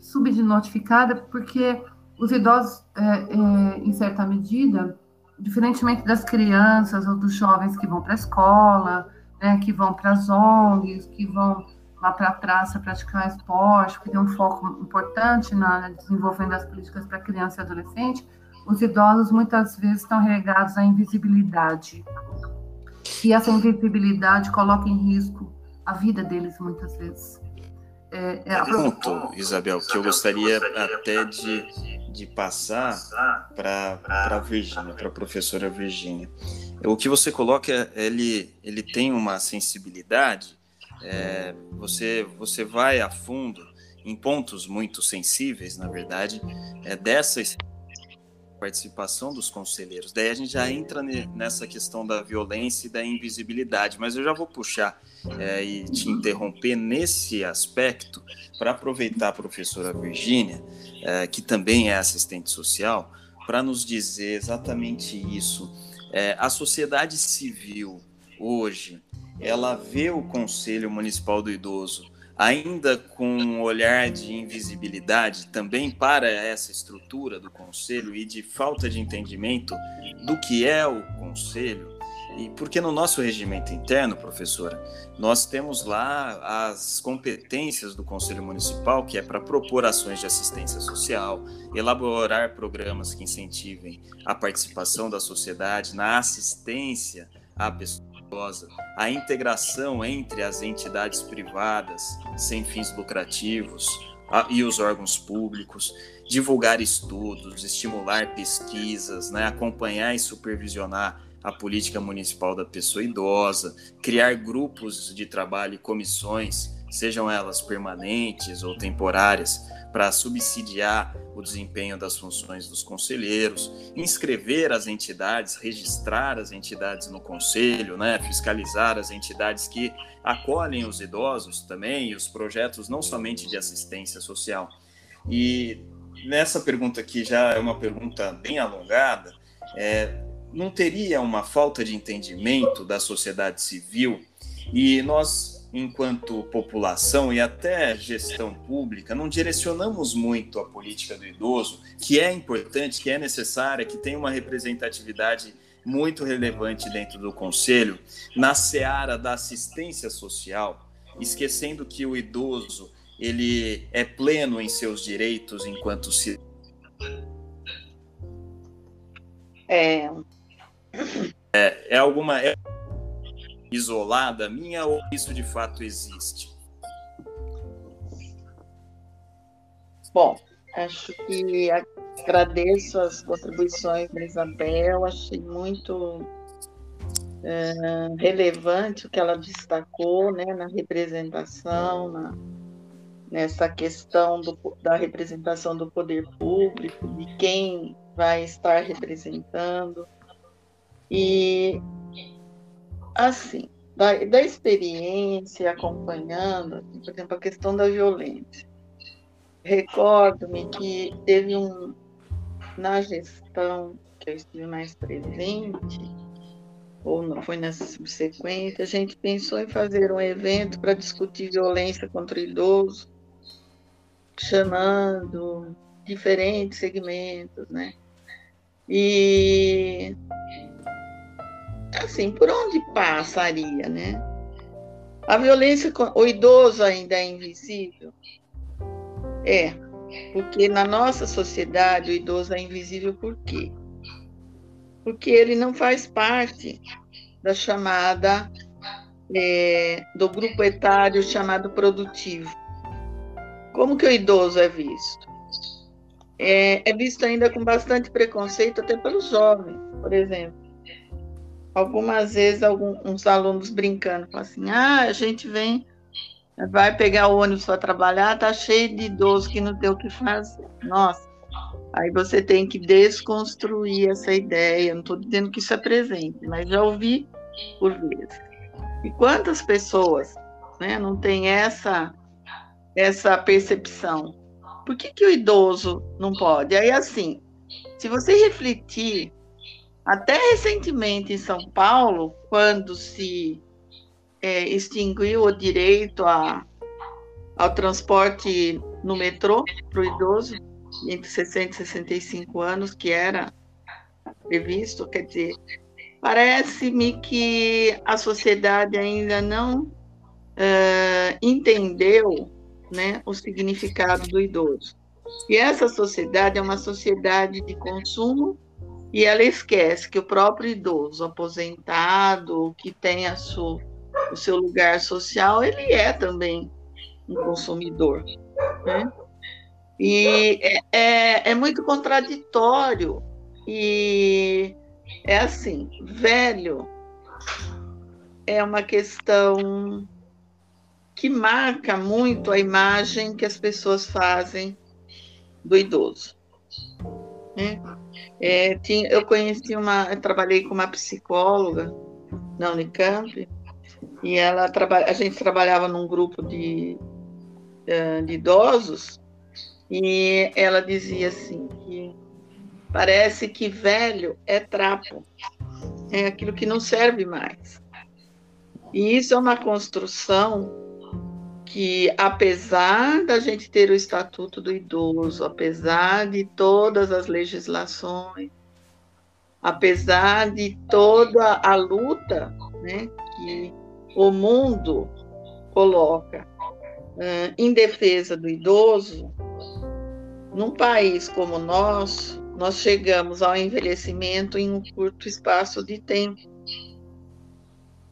D: subnotificada porque os idosos, é, é, em certa medida, diferentemente das crianças ou dos jovens que vão para a escola, né, que vão para as ONGs, que vão lá para a praça praticar esporte, que tem um foco importante na, desenvolvendo as políticas para criança e adolescente, os idosos muitas vezes estão regados à invisibilidade. E essa invisibilidade coloca em risco a vida deles muitas vezes.
A: É, é ponto, Isabel, que eu gostaria até de, de passar para a Virgínia, para a professora Virgínia. O que você coloca, ele, ele tem uma sensibilidade, é, você, você vai a fundo em pontos muito sensíveis, na verdade, é, dessa participação dos conselheiros. Daí a gente já entra nessa questão da violência e da invisibilidade, mas eu já vou puxar é, e te interromper nesse aspecto para aproveitar a professora Virgínia, é, que também é assistente social, para nos dizer exatamente isso. É, a sociedade civil hoje, ela vê o Conselho Municipal do Idoso ainda com um olhar de invisibilidade também para essa estrutura do conselho e de falta de entendimento do que é o conselho. E porque no nosso regimento interno, professora, nós temos lá as competências do Conselho Municipal, que é para propor ações de assistência social, elaborar programas que incentivem a participação da sociedade na assistência à pessoa a integração entre as entidades privadas sem fins lucrativos e os órgãos públicos, divulgar estudos, estimular pesquisas, né, acompanhar e supervisionar a política municipal da pessoa idosa, criar grupos de trabalho e comissões, sejam elas permanentes ou temporárias, para subsidiar o desempenho das funções dos conselheiros, inscrever as entidades, registrar as entidades no conselho, né, fiscalizar as entidades que acolhem os idosos também, e os projetos não somente de assistência social. E nessa pergunta aqui já é uma pergunta bem alongada, é, não teria uma falta de entendimento da sociedade civil e nós enquanto população e até gestão pública, não direcionamos muito a política do idoso, que é importante, que é necessária, que tem uma representatividade muito relevante dentro do conselho, na seara da assistência social, esquecendo que o idoso ele é pleno em seus direitos enquanto se
C: é.
A: É, é alguma é isolada minha ou isso de fato existe?
C: Bom, acho que agradeço as contribuições da Isabel, achei muito é, relevante o que ela destacou né, na representação, na, nessa questão do, da representação do poder público, de quem vai estar representando. E, assim, da, da experiência acompanhando, assim, por exemplo, a questão da violência. Recordo-me que teve um, na gestão que eu estive mais presente, ou não foi nessa subsequente, a gente pensou em fazer um evento para discutir violência contra o idoso, chamando diferentes segmentos, né? E assim, por onde passaria, né? A violência, o idoso ainda é invisível? É, porque na nossa sociedade o idoso é invisível por quê? Porque ele não faz parte da chamada, é, do grupo etário chamado produtivo. Como que o idoso é visto? É, é visto ainda com bastante preconceito até pelos jovens, por exemplo algumas vezes alguns alunos brincando, falam assim, ah, a gente vem, vai pegar o ônibus para trabalhar, tá cheio de idoso que não tem o que fazer. Nossa, aí você tem que desconstruir essa ideia, não estou dizendo que isso é presente, mas já ouvi por vezes. E quantas pessoas né, não têm essa, essa percepção? Por que, que o idoso não pode? Aí, assim, se você refletir até recentemente em São Paulo, quando se é, extinguiu o direito a, ao transporte no metrô para o idoso, entre 60 e 65 anos, que era previsto, quer dizer, parece-me que a sociedade ainda não uh, entendeu né, o significado do idoso. E essa sociedade é uma sociedade de consumo e ela esquece que o próprio idoso aposentado, que tem a sua, o seu lugar social, ele é também um consumidor. Né? E é, é, é muito contraditório. E é assim, velho é uma questão que marca muito a imagem que as pessoas fazem do idoso. Né? É, tinha, eu conheci uma, eu trabalhei com uma psicóloga na Unicamp e ela a gente trabalhava num grupo de, é, de idosos e ela dizia assim que parece que velho é trapo, é aquilo que não serve mais. E isso é uma construção que, apesar da gente ter o Estatuto do Idoso, apesar de todas as legislações, apesar de toda a luta né, que o mundo coloca uh, em defesa do idoso, num país como o nosso, nós chegamos ao envelhecimento em um curto espaço de tempo.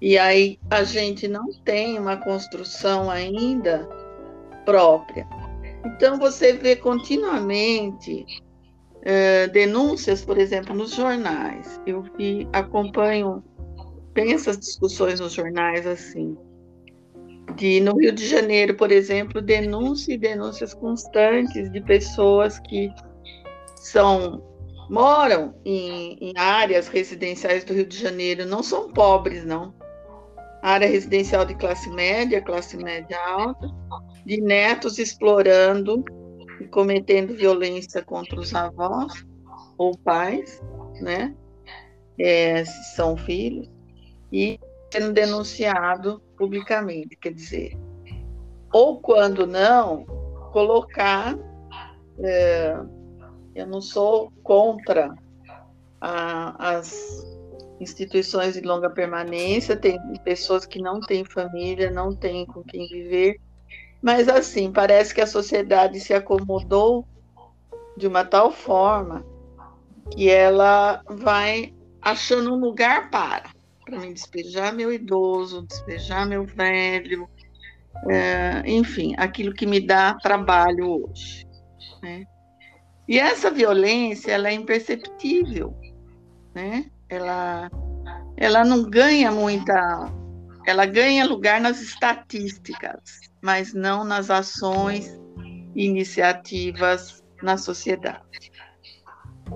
C: E aí a gente não tem uma construção ainda própria. Então você vê continuamente uh, denúncias, por exemplo, nos jornais. Eu vi, acompanho bem essas discussões nos jornais assim. De, no Rio de Janeiro, por exemplo, denúncias e denúncias constantes de pessoas que são moram em, em áreas residenciais do Rio de Janeiro, não são pobres, não, área residencial de classe média, classe média alta, de netos explorando e cometendo violência contra os avós ou pais, né? É, se são filhos, e sendo denunciado publicamente, quer dizer, ou quando não, colocar. É, eu não sou contra a, as instituições de longa permanência, tem pessoas que não têm família, não têm com quem viver, mas assim, parece que a sociedade se acomodou de uma tal forma que ela vai achando um lugar para para me despejar meu idoso, despejar meu velho, é, enfim, aquilo que me dá trabalho hoje. Né? E essa violência, ela é imperceptível, né? Ela, ela não ganha muita, ela ganha lugar nas estatísticas, mas não nas ações, iniciativas na sociedade.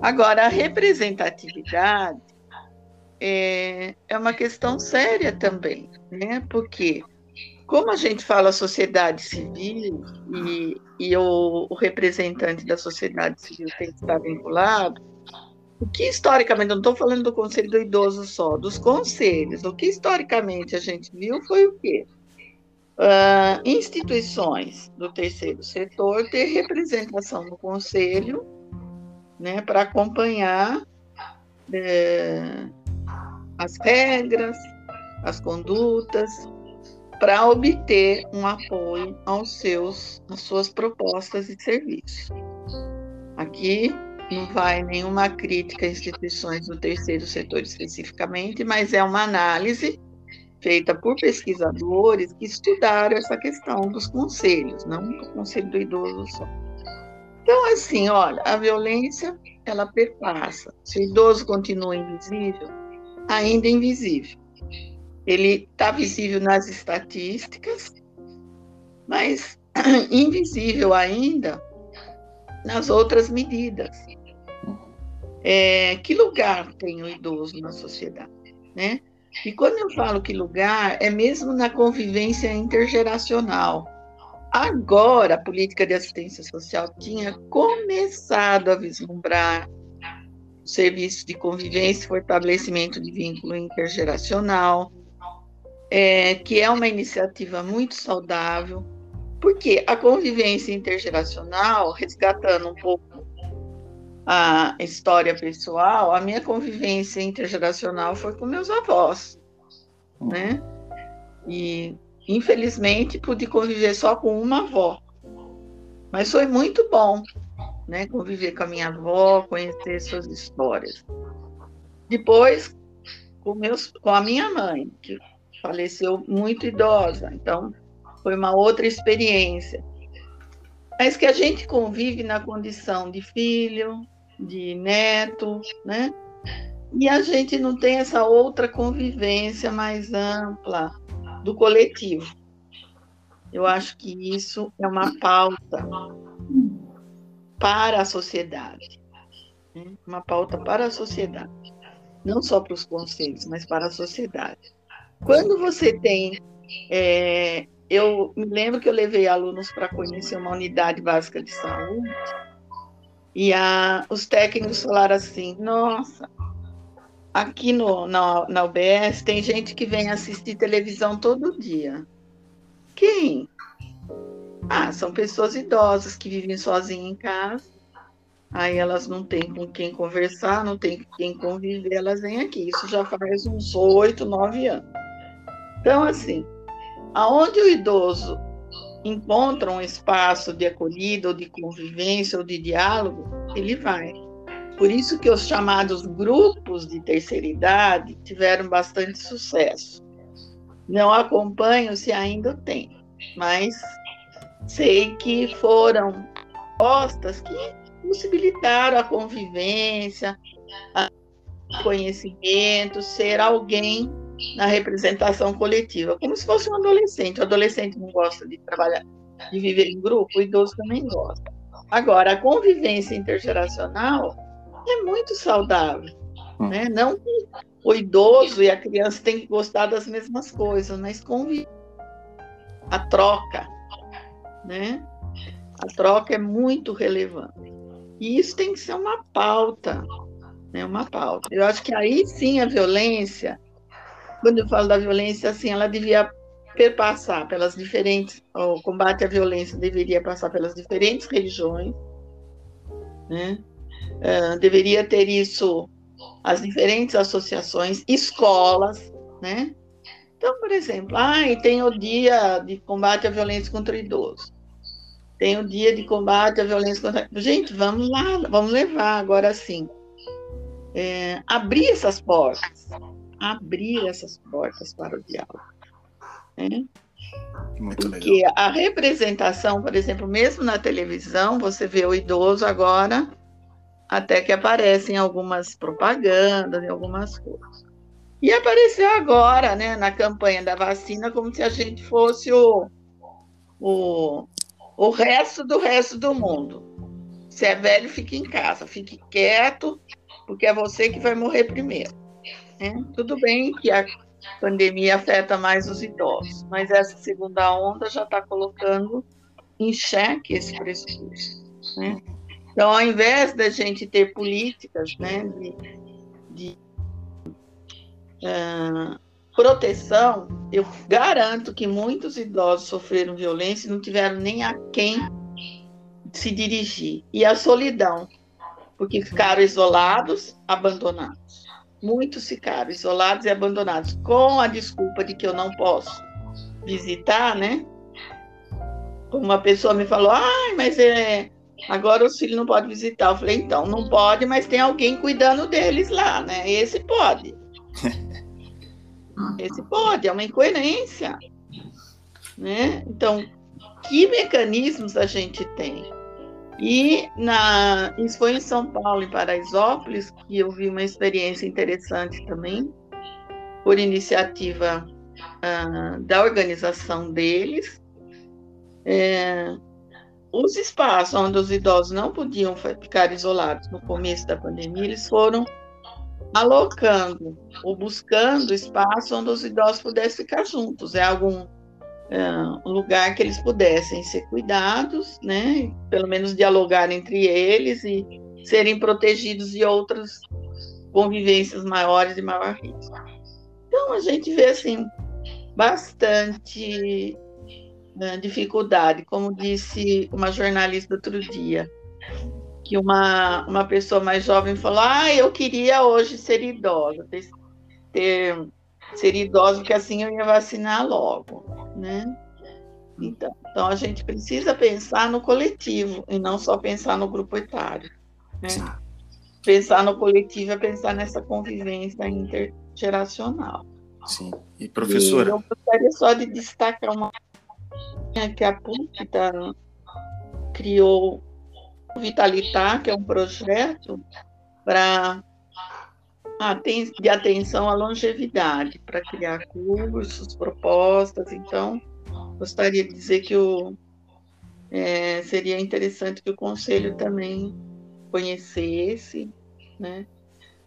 C: Agora, a representatividade é, é uma questão séria também, né? Porque como a gente fala sociedade civil e, e o, o, representante da sociedade civil tem que estar vinculado, o que historicamente, não estou falando do Conselho do Idoso só, dos conselhos, o que historicamente a gente viu foi o quê? Uh, instituições do terceiro setor ter representação no conselho, né, para acompanhar é, as regras, as condutas, para obter um apoio aos seus, às suas propostas e serviços. Aqui não vai nenhuma crítica a instituições do terceiro setor especificamente, mas é uma análise feita por pesquisadores que estudaram essa questão dos conselhos, não do conselho do idoso só. Então, assim, olha, a violência, ela perpassa. Se o idoso continua invisível, ainda invisível. Ele está visível nas estatísticas, mas [CLEARS THROAT] invisível ainda nas outras medidas. É, que lugar tem o idoso na sociedade, né? E quando eu falo que lugar, é mesmo na convivência intergeracional. Agora, a política de assistência social tinha começado a vislumbrar o serviço de convivência fortalecimento de vínculo intergeracional, é, que é uma iniciativa muito saudável, porque a convivência intergeracional, resgatando um pouco a história pessoal, a minha convivência intergeracional foi com meus avós, né? E infelizmente pude conviver só com uma avó, mas foi muito bom, né? Conviver com a minha avó, conhecer suas histórias. Depois com meus, com a minha mãe, que faleceu muito idosa, então foi uma outra experiência. Mas que a gente convive na condição de filho, de neto, né? E a gente não tem essa outra convivência mais ampla do coletivo. Eu acho que isso é uma pauta para a sociedade. Uma pauta para a sociedade. Não só para os conselhos, mas para a sociedade. Quando você tem. É, eu me lembro que eu levei alunos para conhecer uma unidade básica de saúde, e a, os técnicos falaram assim: nossa, aqui no, na, na UBS tem gente que vem assistir televisão todo dia. Quem? Ah, são pessoas idosas que vivem sozinhas em casa. Aí elas não têm com quem conversar, não têm com quem conviver, elas vêm aqui. Isso já faz uns oito, nove anos. Então, assim, aonde o idoso encontra um espaço de acolhida, ou de convivência, ou de diálogo, ele vai. Por isso que os chamados grupos de terceira idade tiveram bastante sucesso. Não acompanho se ainda tem, mas sei que foram postas que possibilitaram a convivência, o conhecimento, ser alguém na representação coletiva, como se fosse um adolescente. O adolescente não gosta de trabalhar, de viver em grupo, o idoso também gosta. Agora, a convivência intergeracional é muito saudável, hum. né? Não que o idoso e a criança têm que gostar das mesmas coisas, mas conviver, a troca, né? A troca é muito relevante. E isso tem que ser uma pauta, né? Uma pauta. Eu acho que aí sim a violência quando eu falo da violência, assim, ela devia perpassar pelas diferentes, o combate à violência deveria passar pelas diferentes religiões, né? Uh, deveria ter isso as diferentes associações, escolas, né? Então, por exemplo, ah, tem o dia de combate à violência contra o idoso. Tem o dia de combate à violência contra. Gente, vamos lá, vamos levar agora sim. É, abrir essas portas. Abrir essas portas para o diálogo. Né? Muito Porque legal. a representação, por exemplo, mesmo na televisão, você vê o idoso agora, até que aparecem algumas propagandas, em algumas coisas. E apareceu agora, né, na campanha da vacina, como se a gente fosse o, o, o resto do resto do mundo. Se é velho, fique em casa, fique quieto, porque é você que vai morrer primeiro. Né? Tudo bem que a pandemia afeta mais os idosos, mas essa segunda onda já está colocando em xeque esse pressuposto. Né? Então, ao invés da gente ter políticas né, de, de uh, proteção, eu garanto que muitos idosos sofreram violência e não tiveram nem a quem se dirigir. E a solidão, porque ficaram isolados, abandonados. Muitos ficaram isolados e abandonados, com a desculpa de que eu não posso visitar, né? Uma pessoa me falou, ai, mas é, agora os filhos não podem visitar. Eu falei, então, não pode, mas tem alguém cuidando deles lá, né? Esse pode. [LAUGHS] Esse pode, é uma incoerência. Né? Então, que mecanismos a gente tem? E na, isso foi em São Paulo, em Paraisópolis, que eu vi uma experiência interessante também, por iniciativa uh, da organização deles. É, os espaços onde os idosos não podiam ficar isolados no começo da pandemia, eles foram alocando ou buscando espaço onde os idosos pudessem ficar juntos. É algum é, lugar que eles pudessem ser cuidados, né? Pelo menos dialogar entre eles e serem protegidos de outras convivências maiores e maior risco. Então a gente vê assim bastante né, dificuldade, como disse uma jornalista outro dia que uma, uma pessoa mais jovem falou: Ah, eu queria hoje ser idosa, ter, ter, ser idosa, porque assim eu ia vacinar logo, né? Então, então a gente precisa pensar no coletivo e não só pensar no grupo etário. Né? Pensar no coletivo é pensar nessa convivência intergeracional.
A: Sim. E professora? E
C: eu gostaria só de destacar uma que a PUC tá, criou Vitalitar, que é um projeto para de atenção à longevidade, para criar cursos, propostas. Então, gostaria de dizer que o, é, seria interessante que o Conselho também conhecesse né,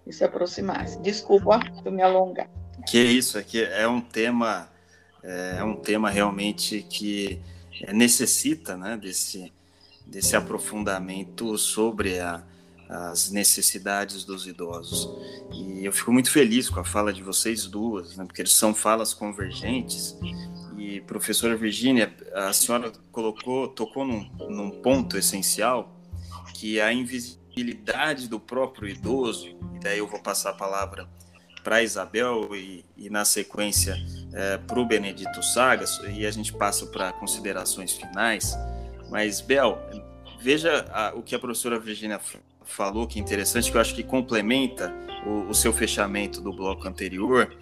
C: e se aproximasse. Desculpa eu me alongar.
A: Que isso, aqui é um tema, é um tema realmente que necessita né, desse, desse aprofundamento sobre a, as necessidades dos idosos. E eu fico muito feliz com a fala de vocês duas, né, porque são falas convergentes. E, professora Virginia, a senhora colocou, tocou num, num ponto essencial, que é a invisibilidade do próprio idoso, e daí eu vou passar a palavra para Isabel e, e, na sequência é, para o Benedito Sagas, e a gente passa para considerações finais. Mas, Bel, veja a, o que a professora Virginia falou, que é interessante, que eu acho que complementa o, o seu fechamento do bloco anterior,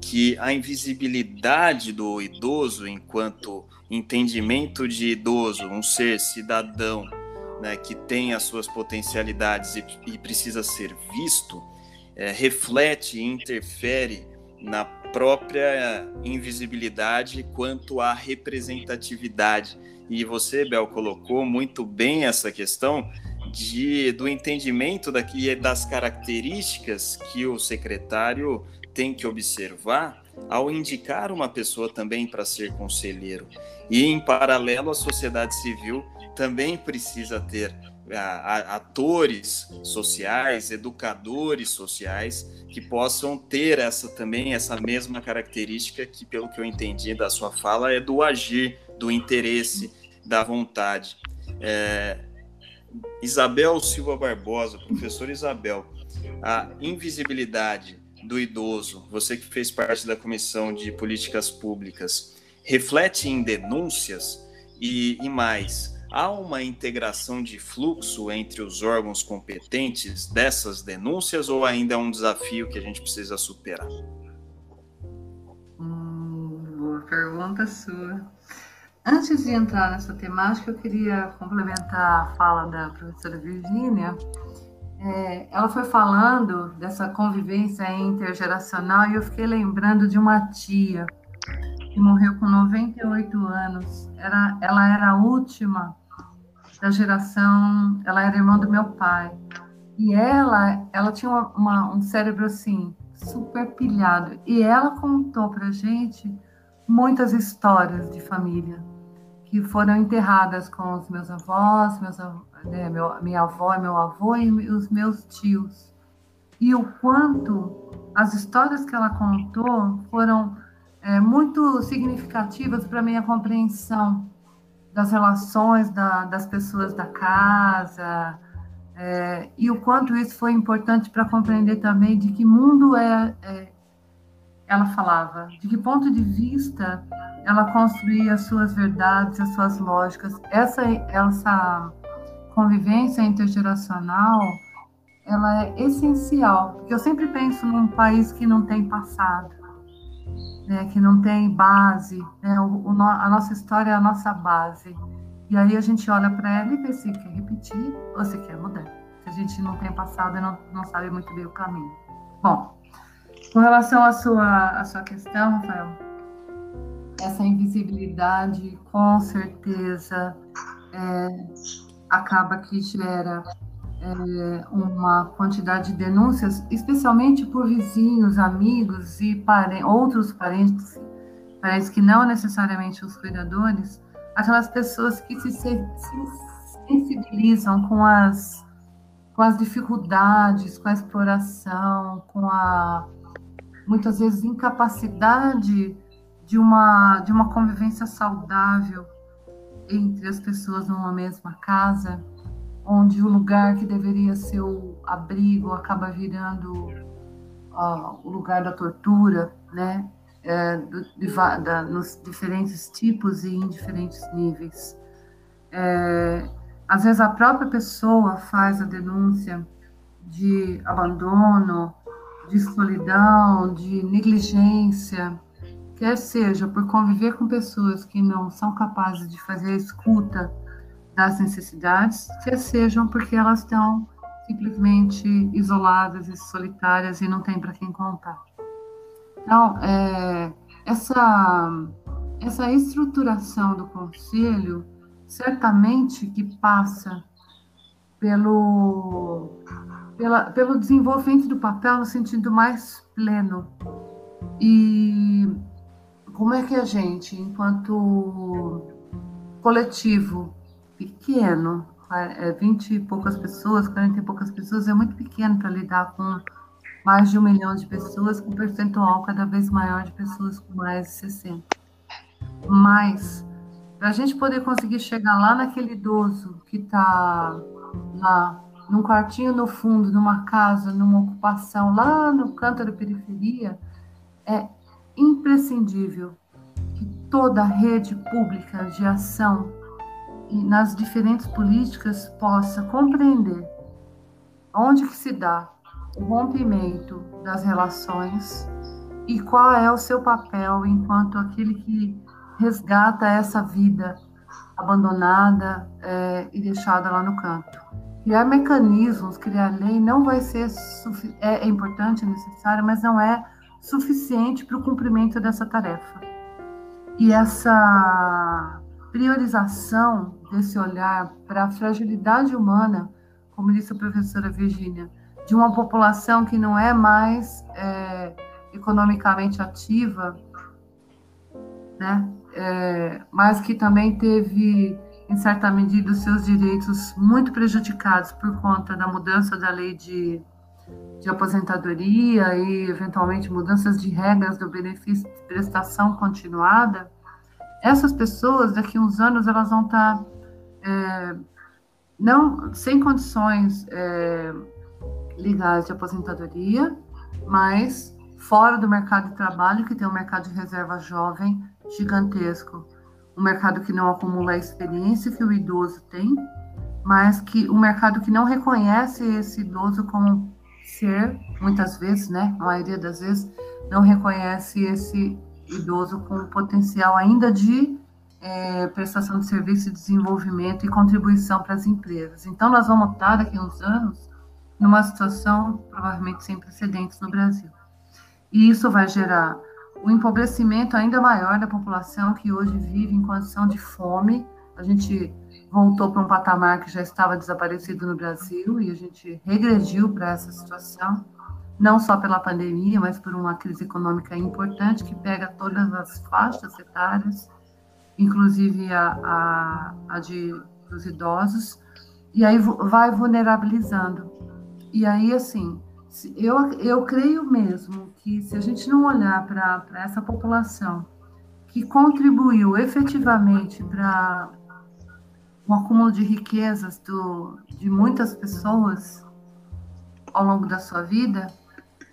A: que a invisibilidade do idoso enquanto entendimento de idoso, um ser cidadão, né, que tem as suas potencialidades e, e precisa ser visto, é, reflete e interfere na própria invisibilidade quanto à representatividade. E você, Bel, colocou muito bem essa questão de, do entendimento daqui, das características que o secretário tem que observar ao indicar uma pessoa também para ser conselheiro. E, em paralelo, a sociedade civil também precisa ter atores sociais, educadores sociais que possam ter essa também essa mesma característica que pelo que eu entendi da sua fala é do agir, do interesse, da vontade. É, Isabel Silva Barbosa, professor Isabel, a invisibilidade do idoso, você que fez parte da comissão de políticas públicas, reflete em denúncias e, e mais Há uma integração de fluxo entre os órgãos competentes dessas denúncias ou ainda é um desafio que a gente precisa superar?
D: Hum, boa pergunta sua. Antes de entrar nessa temática, eu queria complementar a fala da professora Virgínia. É, ela foi falando dessa convivência intergeracional e eu fiquei lembrando de uma tia que morreu com 98 anos. Era, ela era a última da geração, ela era irmã do meu pai. E ela, ela tinha uma, uma, um cérebro assim, super pilhado. E ela contou pra gente muitas histórias de família que foram enterradas com os meus avós, meus, né, meu, minha avó e meu avô e os meus tios. E o quanto as histórias que ela contou foram é, muito significativas para minha compreensão das relações da, das pessoas da casa é, e o quanto isso foi importante para compreender também de que mundo é, é, ela falava, de que ponto de vista ela construía as suas verdades, as suas lógicas. Essa, essa convivência intergeracional ela é essencial, porque eu sempre penso num país que não tem passado né, que não tem base, né, o, o, a nossa história é a nossa base. E aí a gente olha para ela e vê se quer repetir ou se quer mudar. Se a gente não tem passado e não, não sabe muito bem o caminho. Bom, com relação à sua, à sua questão, Rafael, essa invisibilidade com certeza é, acaba que gera é, uma quantidade de denúncias, especialmente por vizinhos, amigos e parentes, outros parentes, parentes que não necessariamente os cuidadores, aquelas pessoas que se, se sensibilizam com as, com as dificuldades, com a exploração, com a muitas vezes incapacidade de uma, de uma convivência saudável entre as pessoas numa mesma casa onde o lugar que deveria ser o abrigo acaba virando o lugar da tortura, né? É, do, de, da, nos diferentes tipos e em diferentes níveis. É, às vezes a própria pessoa faz a denúncia de abandono, de solidão, de negligência, quer seja por conviver com pessoas que não são capazes de fazer a escuta das necessidades, quer sejam porque elas estão simplesmente isoladas e solitárias e não tem para quem contar. Então, é, essa, essa estruturação do conselho certamente que passa pelo, pela, pelo desenvolvimento do papel no sentido mais pleno. E como é que a gente, enquanto coletivo, pequeno. É 20 e poucas pessoas, 40 e poucas pessoas, é muito pequeno para lidar com mais de um milhão de pessoas, com um percentual cada vez maior de pessoas com mais de 60. Mas, para a gente poder conseguir chegar lá naquele idoso que está lá, num quartinho no fundo, numa casa, numa ocupação, lá no canto da periferia, é imprescindível que toda a rede pública de ação e nas diferentes políticas possa compreender onde que se dá o rompimento das relações e qual é o seu papel enquanto aquele que resgata essa vida abandonada é, e deixada lá no canto. Criar mecanismos, criar lei não vai ser é, é importante, é necessário, mas não é suficiente para o cumprimento dessa tarefa. E essa priorização desse olhar para a fragilidade humana, como disse a professora Virginia, de uma população que não é mais é, economicamente ativa, né? É, mas que também teve em certa medida, os seus direitos muito prejudicados por conta da mudança da lei de, de aposentadoria e, eventualmente, mudanças de regras do benefício de prestação continuada, essas pessoas, daqui a uns anos, elas vão estar é, não, sem condições é, legais de aposentadoria, mas fora do mercado de trabalho, que tem um mercado de reserva jovem gigantesco um mercado que não acumula a experiência que o idoso tem, mas que um mercado que não reconhece esse idoso como ser, muitas vezes, né, a maioria das vezes, não reconhece esse idoso com potencial ainda de é, prestação de serviço, desenvolvimento e contribuição para as empresas. Então, nós vamos estar daqui a uns anos numa situação provavelmente sem precedentes no Brasil. E isso vai gerar o empobrecimento ainda maior da população que hoje vive em condição de fome. A gente voltou para um patamar que já estava desaparecido no Brasil e a gente regrediu para essa situação, não só pela pandemia, mas por uma crise econômica importante que pega todas as faixas etárias, inclusive a, a, a de, dos idosos, e aí vai vulnerabilizando. E aí, assim, eu, eu creio mesmo que se a gente não olhar para essa população que contribuiu efetivamente para o acúmulo de riquezas do, de muitas pessoas ao longo da sua vida,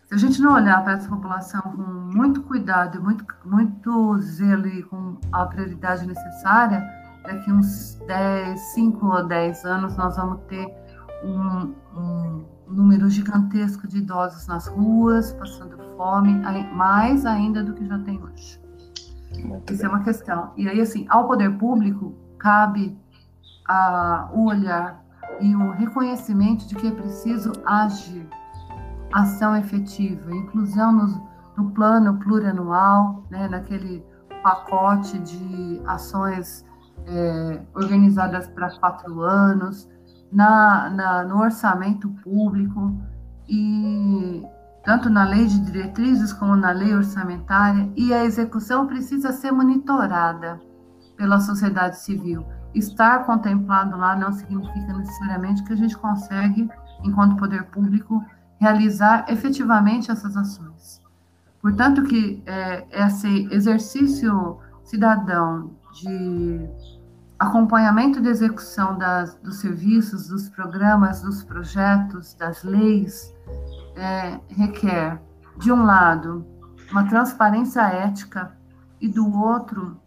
D: se a gente não olhar para essa população com muito cuidado, muito, muito zelo e com a prioridade necessária, daqui uns 10, 5 ou 10 anos nós vamos ter um, um número gigantesco de idosos nas ruas, passando fome, mais ainda do que já tem hoje. Muito Isso bem. é uma questão. E aí, assim, ao poder público cabe a, o olhar e o reconhecimento de que é preciso agir, ação efetiva, inclusão no, no plano plurianual, né, naquele pacote de ações é, organizadas para quatro anos, na, na, no orçamento público e tanto na lei de diretrizes como na lei orçamentária, e a execução precisa ser monitorada pela sociedade civil. Estar contemplado lá não significa necessariamente que a gente consegue, enquanto poder público, realizar efetivamente essas ações. Portanto, que é, esse exercício cidadão de acompanhamento de execução das, dos serviços, dos programas, dos projetos, das leis, é, requer, de um lado, uma transparência ética e, do outro,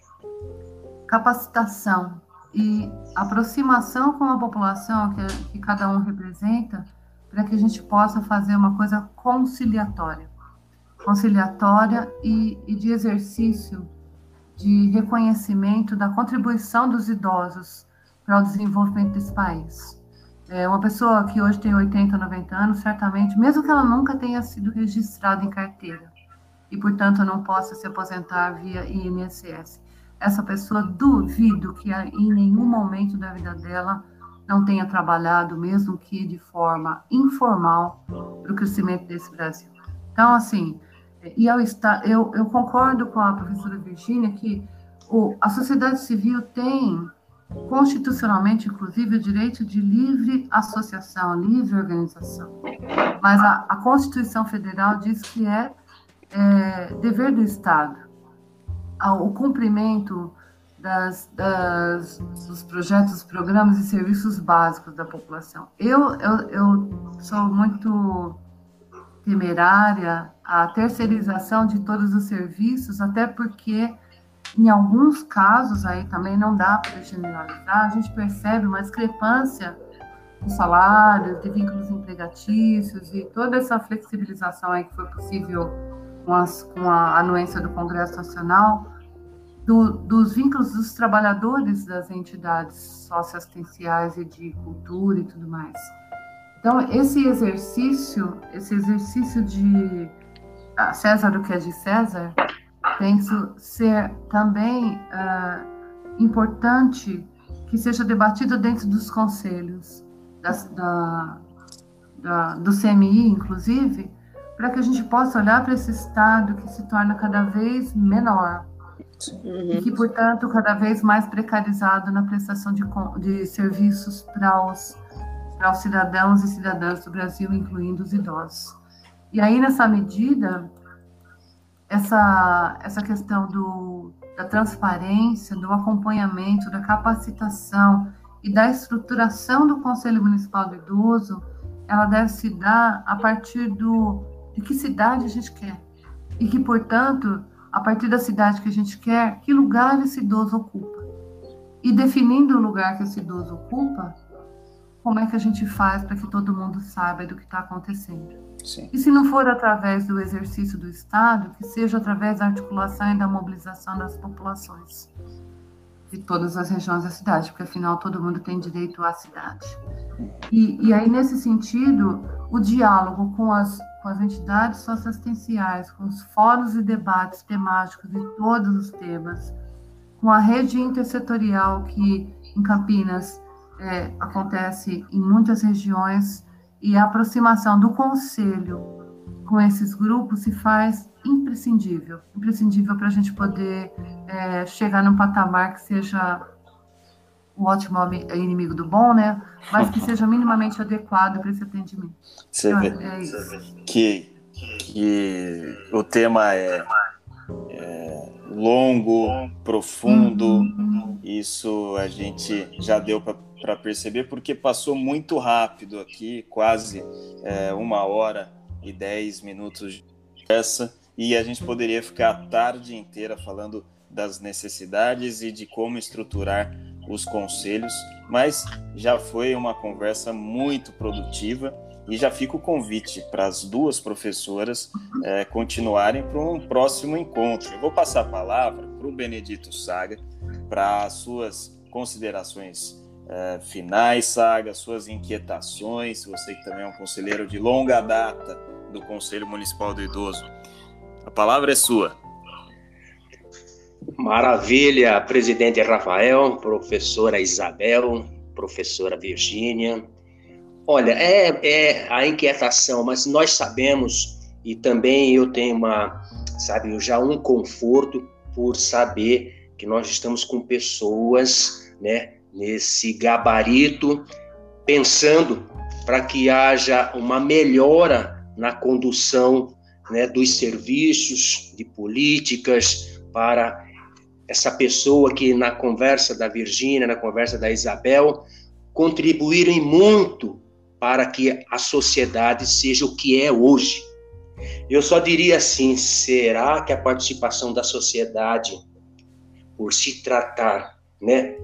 D: capacitação e aproximação com a população que, que cada um representa, para que a gente possa fazer uma coisa conciliatória. Conciliatória e, e de exercício de reconhecimento da contribuição dos idosos para o desenvolvimento desse país. É uma pessoa que hoje tem 80, 90 anos, certamente, mesmo que ela nunca tenha sido registrada em carteira e, portanto, não possa se aposentar via INSS, essa pessoa duvido que em nenhum momento da vida dela não tenha trabalhado, mesmo que de forma informal, para o crescimento desse Brasil. Então, assim, e eu, eu, eu concordo com a professora Virginia que o, a sociedade civil tem constitucionalmente, inclusive, o direito de livre associação, livre organização. Mas a, a Constituição Federal diz que é, é dever do Estado o cumprimento das, das, dos projetos, programas e serviços básicos da população. Eu, eu, eu sou muito temerária a terceirização de todos os serviços, até porque em alguns casos aí também não dá para generalizar, a gente percebe uma discrepância de salários, de vínculos empregatícios e toda essa flexibilização aí que foi possível com, as, com a anuência do Congresso Nacional, do, dos vínculos dos trabalhadores das entidades socioassistenciais e de cultura e tudo mais. Então, esse exercício, esse exercício de César o que é de César, penso ser também uh, importante que seja debatido dentro dos conselhos das, da, da, do CMI, inclusive, para que a gente possa olhar para esse Estado que se torna cada vez menor Uhum. E que, portanto, cada vez mais precarizado na prestação de, de serviços para os, para os cidadãos e cidadãs do Brasil, incluindo os idosos. E aí, nessa medida, essa, essa questão do, da transparência, do acompanhamento, da capacitação e da estruturação do Conselho Municipal do Idoso, ela deve se dar a partir do, de que cidade a gente quer. E que, portanto, a partir da cidade que a gente quer, que lugar esse idoso ocupa. E definindo o lugar que esse idoso ocupa, como é que a gente faz para que todo mundo saiba do que está acontecendo. Sim. E se não for através do exercício do Estado, que seja através da articulação e da mobilização das populações de todas as regiões da cidade, porque afinal todo mundo tem direito à cidade. E, e aí, nesse sentido, o diálogo com as, com as entidades socioassistenciais, com os fóruns e debates temáticos de todos os temas, com a rede intersetorial que em Campinas é, acontece em muitas regiões, e a aproximação do conselho com esses grupos se faz imprescindível imprescindível para a gente poder é, chegar num patamar que seja o ótimo inimigo do bom, né? Mas que seja minimamente adequado para esse atendimento.
A: Você então, vê é que, que o tema é, é longo, profundo. Uhum. Isso a gente já deu para perceber porque passou muito rápido aqui, quase é, uma hora e dez minutos de essa e a gente poderia ficar a tarde inteira falando das necessidades e de como estruturar os conselhos, mas já foi uma conversa muito produtiva e já fica o convite para as duas professoras é, continuarem para um próximo encontro. Eu vou passar a palavra para o Benedito Saga para as suas considerações é, finais, Saga, suas inquietações, você que também é um conselheiro de longa data do Conselho Municipal do Idoso. A palavra é sua.
B: Maravilha, presidente Rafael, professora Isabel, professora Virgínia. Olha, é, é a inquietação, mas nós sabemos e também eu tenho uma, sabe, já um conforto por saber que nós estamos com pessoas, né, nesse gabarito, pensando para que haja uma melhora na condução né, dos serviços, de políticas, para essa pessoa que na conversa da Virgínia, na conversa da Isabel, contribuírem muito para que a sociedade seja o que é hoje. Eu só diria assim: será que a participação da sociedade, por se tratar né,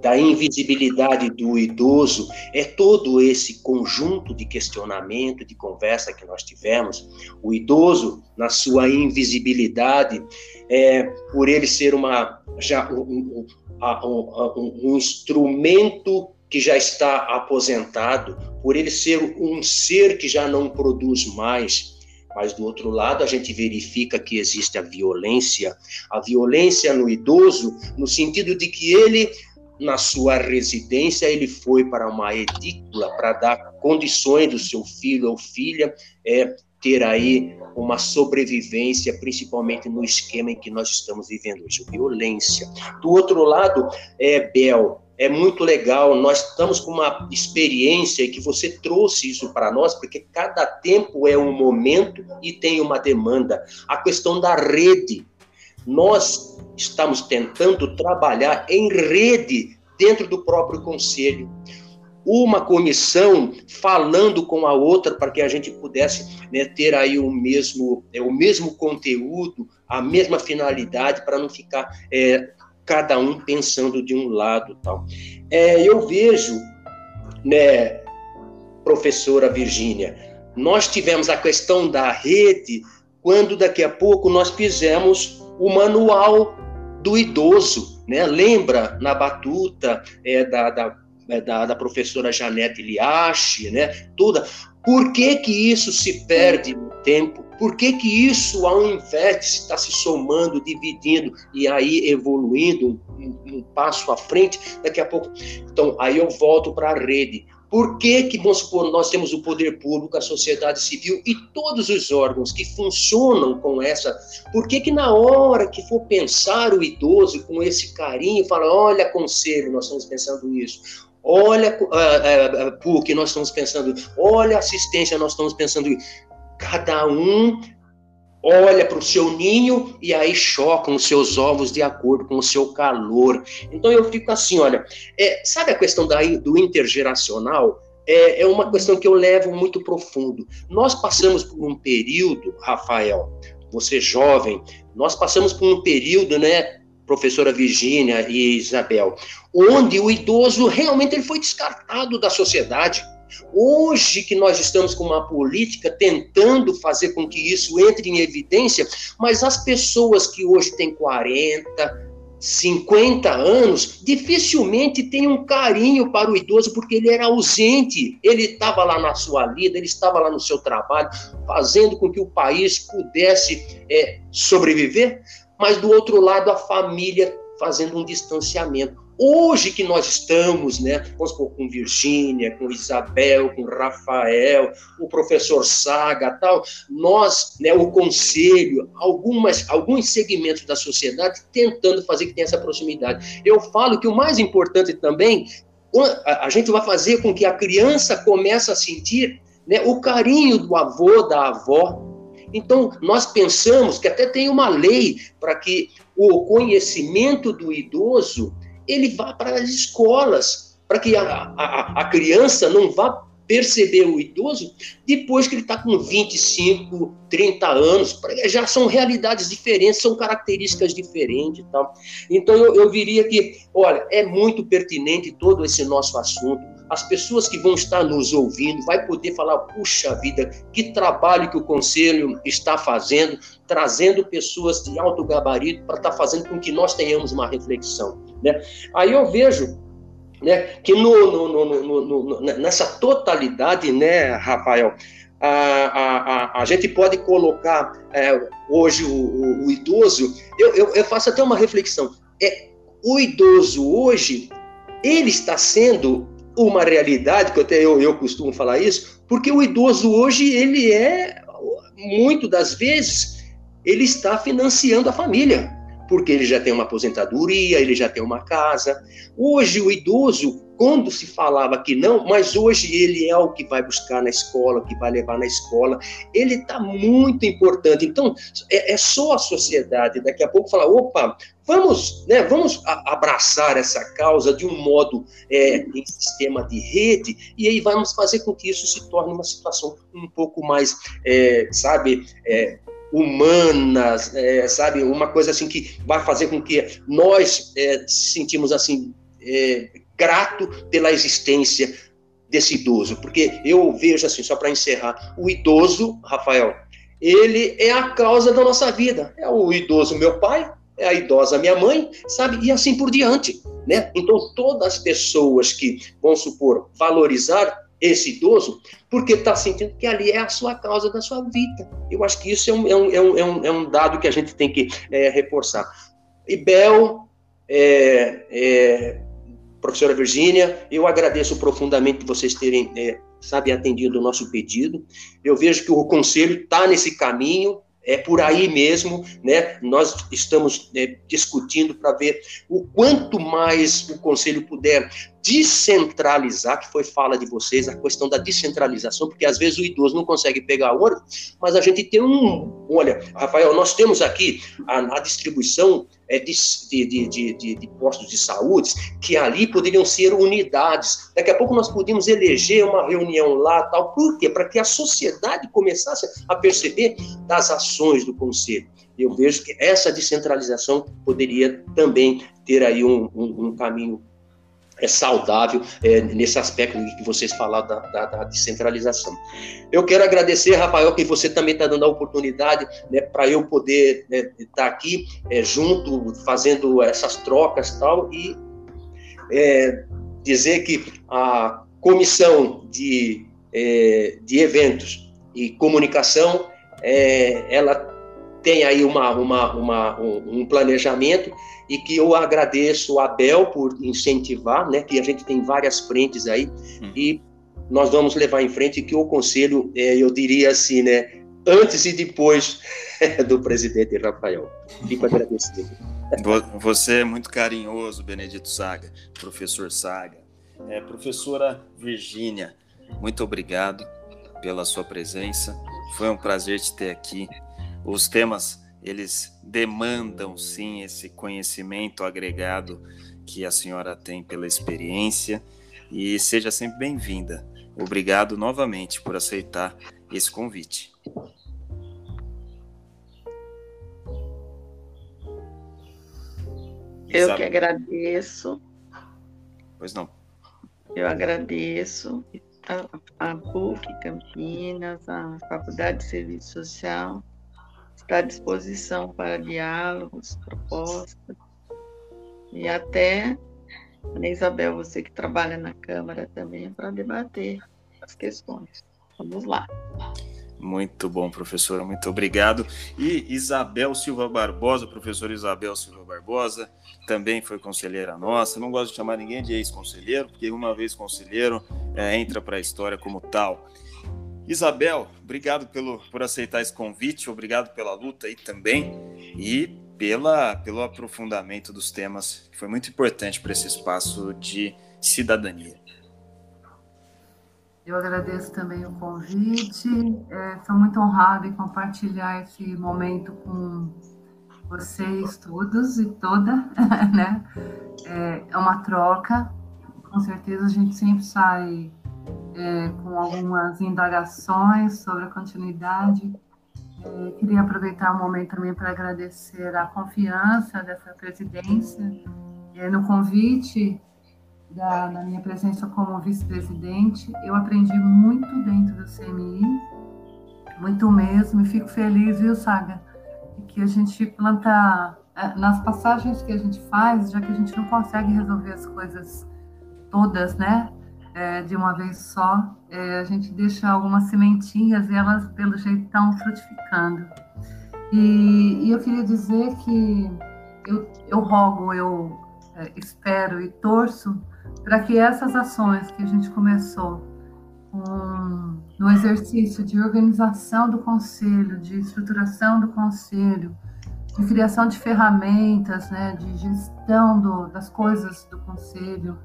B: da invisibilidade do idoso, é todo esse conjunto de questionamento, de conversa que nós tivemos. O idoso, na sua invisibilidade, é, por ele ser uma, já, um, um, um instrumento que já está aposentado, por ele ser um ser que já não produz mais, mas do outro lado, a gente verifica que existe a violência, a violência no idoso, no sentido de que ele na sua residência, ele foi para uma edícula para dar condições do seu filho ou filha é, ter aí uma sobrevivência, principalmente no esquema em que nós estamos vivendo hoje, violência. Do outro lado, é Bel, é muito legal, nós estamos com uma experiência que você trouxe isso para nós, porque cada tempo é um momento e tem uma demanda. A questão da rede, nós estamos tentando trabalhar em rede dentro do próprio conselho. Uma comissão falando com a outra para que a gente pudesse né, ter aí o mesmo, é, o mesmo conteúdo, a mesma finalidade, para não ficar é, cada um pensando de um lado. tal. É, eu vejo, né, professora Virgínia, nós tivemos a questão da rede quando daqui a pouco nós fizemos o manual do idoso, né? Lembra na batuta é, da, da, é, da, da, professora Janete Liache, né? Toda. Por que que isso se perde no tempo? Por que que isso, ao invés de estar se somando, dividindo e aí evoluindo um, um, um passo à frente, daqui a pouco... Então, aí eu volto para a rede. Por que, que vamos supor, nós temos o poder público, a sociedade civil e todos os órgãos que funcionam com essa? Por que, que na hora que for pensar o idoso com esse carinho, fala: olha, conselho, nós estamos pensando isso. Olha, uh, uh, PUC, nós estamos pensando. Olha, assistência, nós estamos pensando. Cada um olha para o seu ninho e aí chocam os seus ovos de acordo com o seu calor. Então eu fico assim, olha, é, sabe a questão da, do intergeracional? É, é uma questão que eu levo muito profundo. Nós passamos por um período, Rafael, você jovem, nós passamos por um período, né, professora Virgínia e Isabel, onde o idoso realmente ele foi descartado da sociedade. Hoje que nós estamos com uma política tentando fazer com que isso entre em evidência, mas as pessoas que hoje têm 40, 50 anos, dificilmente têm um carinho para o idoso, porque ele era ausente, ele estava lá na sua vida, ele estava lá no seu trabalho, fazendo com que o país pudesse é, sobreviver, mas do outro lado, a família fazendo um distanciamento. Hoje que nós estamos, né, vamos supor, com Virgínia, com Isabel, com Rafael, o professor Saga, tal, nós, né, o conselho, algumas, alguns segmentos da sociedade tentando fazer que tenha essa proximidade. Eu falo que o mais importante também, a, gente vai fazer com que a criança comece a sentir né, o carinho do avô, da avó, então, nós pensamos que até tem uma lei para que o conhecimento do idoso ele vá para as escolas, para que a, a, a criança não vá perceber o idoso depois que ele está com 25, 30 anos. Já são realidades diferentes, são características diferentes. Tal. Então, eu, eu diria que, olha, é muito pertinente todo esse nosso assunto. As pessoas que vão estar nos ouvindo vai poder falar, puxa vida, que trabalho que o Conselho está fazendo, trazendo pessoas de alto gabarito para estar tá fazendo com que nós tenhamos uma reflexão. Né? Aí eu vejo né, que no, no, no, nessa totalidade, né, Rafael, a, a, a, a gente pode colocar é, hoje o, o, o idoso, eu, eu, eu, faço até uma reflexão, é, o idoso hoje, ele está sendo uma realidade, que até eu, eu costumo falar isso, porque o idoso hoje, ele é, muito das vezes, ele está financiando a família porque ele já tem uma aposentadoria, ele já tem uma casa. Hoje, o idoso, quando se falava que não, mas hoje ele é o que vai buscar na escola, o que vai levar na escola, ele está muito importante. Então, é, é, só a sociedade daqui a pouco falar: opa, vamos, né, vamos abraçar essa causa de um modo é, em sistema de rede, e aí vamos fazer com que isso se torne uma situação um pouco mais, é, sabe, é, humanas, é, sabe? Uma coisa assim que vai fazer com que nós é, sentimos assim é, grato pela existência desse idoso, porque eu vejo assim só para encerrar, o idoso, Rafael, ele é a causa da nossa vida. É o idoso meu pai, é a idosa minha mãe, sabe? E assim por diante, né? Então todas as pessoas que vão supor valorizar esse idoso porque está sentindo que ali é a sua causa da sua vida. Eu acho que isso é um, é um, é um, é um é dado que a gente tem que é, reforçar. E Bel, é, é, professora Virgínia, eu agradeço profundamente vocês terem, sabe, atendido o nosso pedido. Eu vejo que o conselho está nesse caminho, é por aí mesmo, né? Nós estamos é, discutindo para ver o quanto mais o conselho puder descentralizar, que foi fala de vocês, a questão da descentralização, porque às vezes o idoso não consegue pegar ouro, mas a gente tem um. Olha, Rafael, nós temos aqui a, a distribuição é, de, de, de, de, postos de saúde, que ali poderiam ser unidades. Daqui a pouco nós podíamos eleger uma reunião lá, tal. Por quê? Para que a sociedade começasse a perceber das ações do conselho. Eu vejo que essa descentralização poderia também ter aí um, um, um caminho é saudável é, nesse aspecto que vocês falaram da, da, da, descentralização. Eu quero agradecer, Rafael, que você também está dando a oportunidade né, para eu poder estar né, tá aqui é, junto, fazendo essas trocas tal, e é, dizer que a comissão de, é, de eventos e comunicação, é, ela tem aí uma, uma, uma um, um planejamento e que eu agradeço a Abel por incentivar, né, que a gente tem várias frentes aí, uhum. e nós vamos levar em frente que o conselho, é, eu diria assim, né, antes e depois [LAUGHS] do presidente Rafael. Fico agradecido.
A: Você é muito carinhoso, Benedito Saga, professor Saga. É, professora Virgínia, muito obrigado pela sua presença. Foi um prazer te ter aqui. Os temas, eles demandam sim esse conhecimento agregado que a senhora tem pela experiência e seja sempre bem-vinda. Obrigado novamente por aceitar esse convite.
C: Eu que agradeço.
A: Pois não.
C: Eu agradeço a, a PUC Campinas, a Faculdade de Serviço Social, está à disposição para diálogos, propostas. E até, Ana Isabel, você que trabalha na Câmara também, para debater as questões. Vamos lá.
A: Muito bom, professora, muito obrigado. E Isabel Silva Barbosa, professora Isabel Silva Barbosa, também foi conselheira nossa. Não gosto de chamar ninguém de ex-conselheiro, porque uma vez conselheiro é, entra para a história como tal. Isabel, obrigado pelo, por aceitar esse convite, obrigado pela luta aí também e pela, pelo aprofundamento dos temas, que foi muito importante para esse espaço de cidadania.
D: Eu agradeço também o convite. É, sou muito honrada em compartilhar esse momento com vocês todos e toda, [LAUGHS] né? É, é uma troca. Com certeza a gente sempre sai é, com algumas indagações sobre a continuidade. É, queria aproveitar o momento também para agradecer a confiança dessa presidência é, no convite da, da minha presença como vice-presidente. Eu aprendi muito dentro do CMI, muito mesmo, e fico feliz, viu, Saga, que a gente planta é, nas passagens que a gente faz, já que a gente não consegue resolver as coisas todas, né, é, de uma vez só, é, a gente deixa algumas sementinhas e elas, pelo jeito, estão frutificando. E, e eu queria dizer que eu, eu rogo, eu é, espero e torço para que essas ações que a gente começou com, no exercício de organização do conselho, de estruturação do conselho, de criação de ferramentas, né, de gestão do, das coisas do conselho,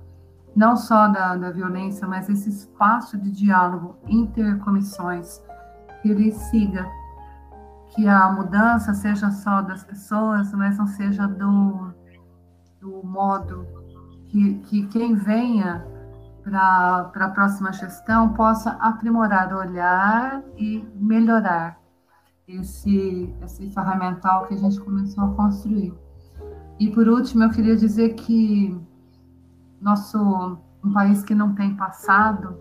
D: não só da, da violência, mas esse espaço de diálogo intercomissões, que ele siga, que a mudança seja só das pessoas, mas não seja do, do modo que, que quem venha para a próxima gestão possa aprimorar, olhar e melhorar esse, esse ferramental que a gente começou a construir. E por último, eu queria dizer que nosso um país que não tem passado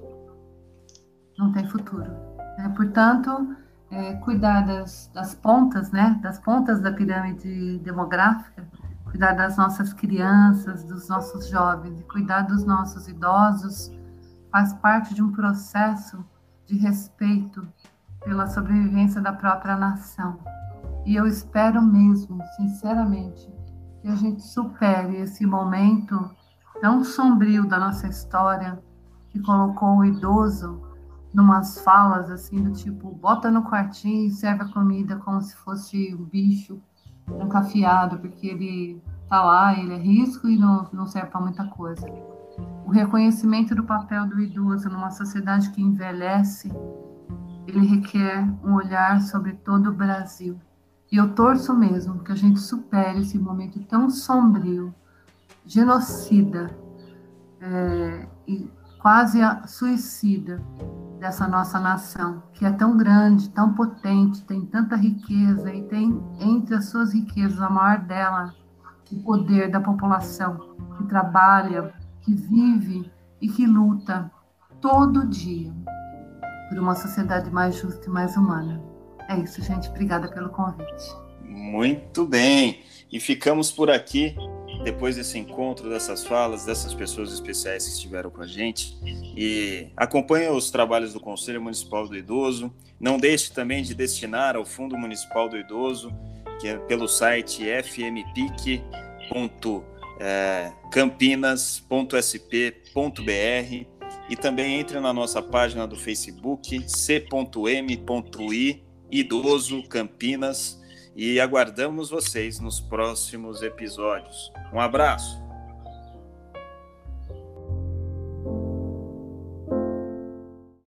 D: não tem futuro. Né? Portanto, é, cuidar das, das pontas, né, das pontas da pirâmide demográfica, cuidar das nossas crianças, dos nossos jovens e cuidar dos nossos idosos faz parte de um processo de respeito pela sobrevivência da própria nação. E eu espero mesmo, sinceramente, que a gente supere esse momento tão sombrio da nossa história que colocou o idoso numas falas assim do tipo bota no quartinho e serve a comida como se fosse um bicho trancafiado, porque ele tá lá, ele é risco e não, não serve para muita coisa. O reconhecimento do papel do idoso numa sociedade que envelhece, ele requer um olhar sobre todo o Brasil. E eu torço mesmo que a gente supere esse momento tão sombrio, genocida é, e quase suicida dessa nossa nação, que é tão grande, tão potente, tem tanta riqueza e tem entre as suas riquezas, a maior dela, o poder da população que trabalha, que vive e que luta todo dia por uma sociedade mais justa e mais humana. É isso, gente. Obrigada pelo convite.
A: Muito bem. E ficamos por aqui depois desse encontro, dessas falas, dessas pessoas especiais que estiveram com a gente. E acompanhe os trabalhos do Conselho Municipal do Idoso. Não deixe também de destinar ao Fundo Municipal do Idoso, que é pelo site fmpic.campinas.sp.br. E e também entre na nossa página do Facebook c.m.i Idoso Campinas e aguardamos vocês nos próximos episódios. Um abraço.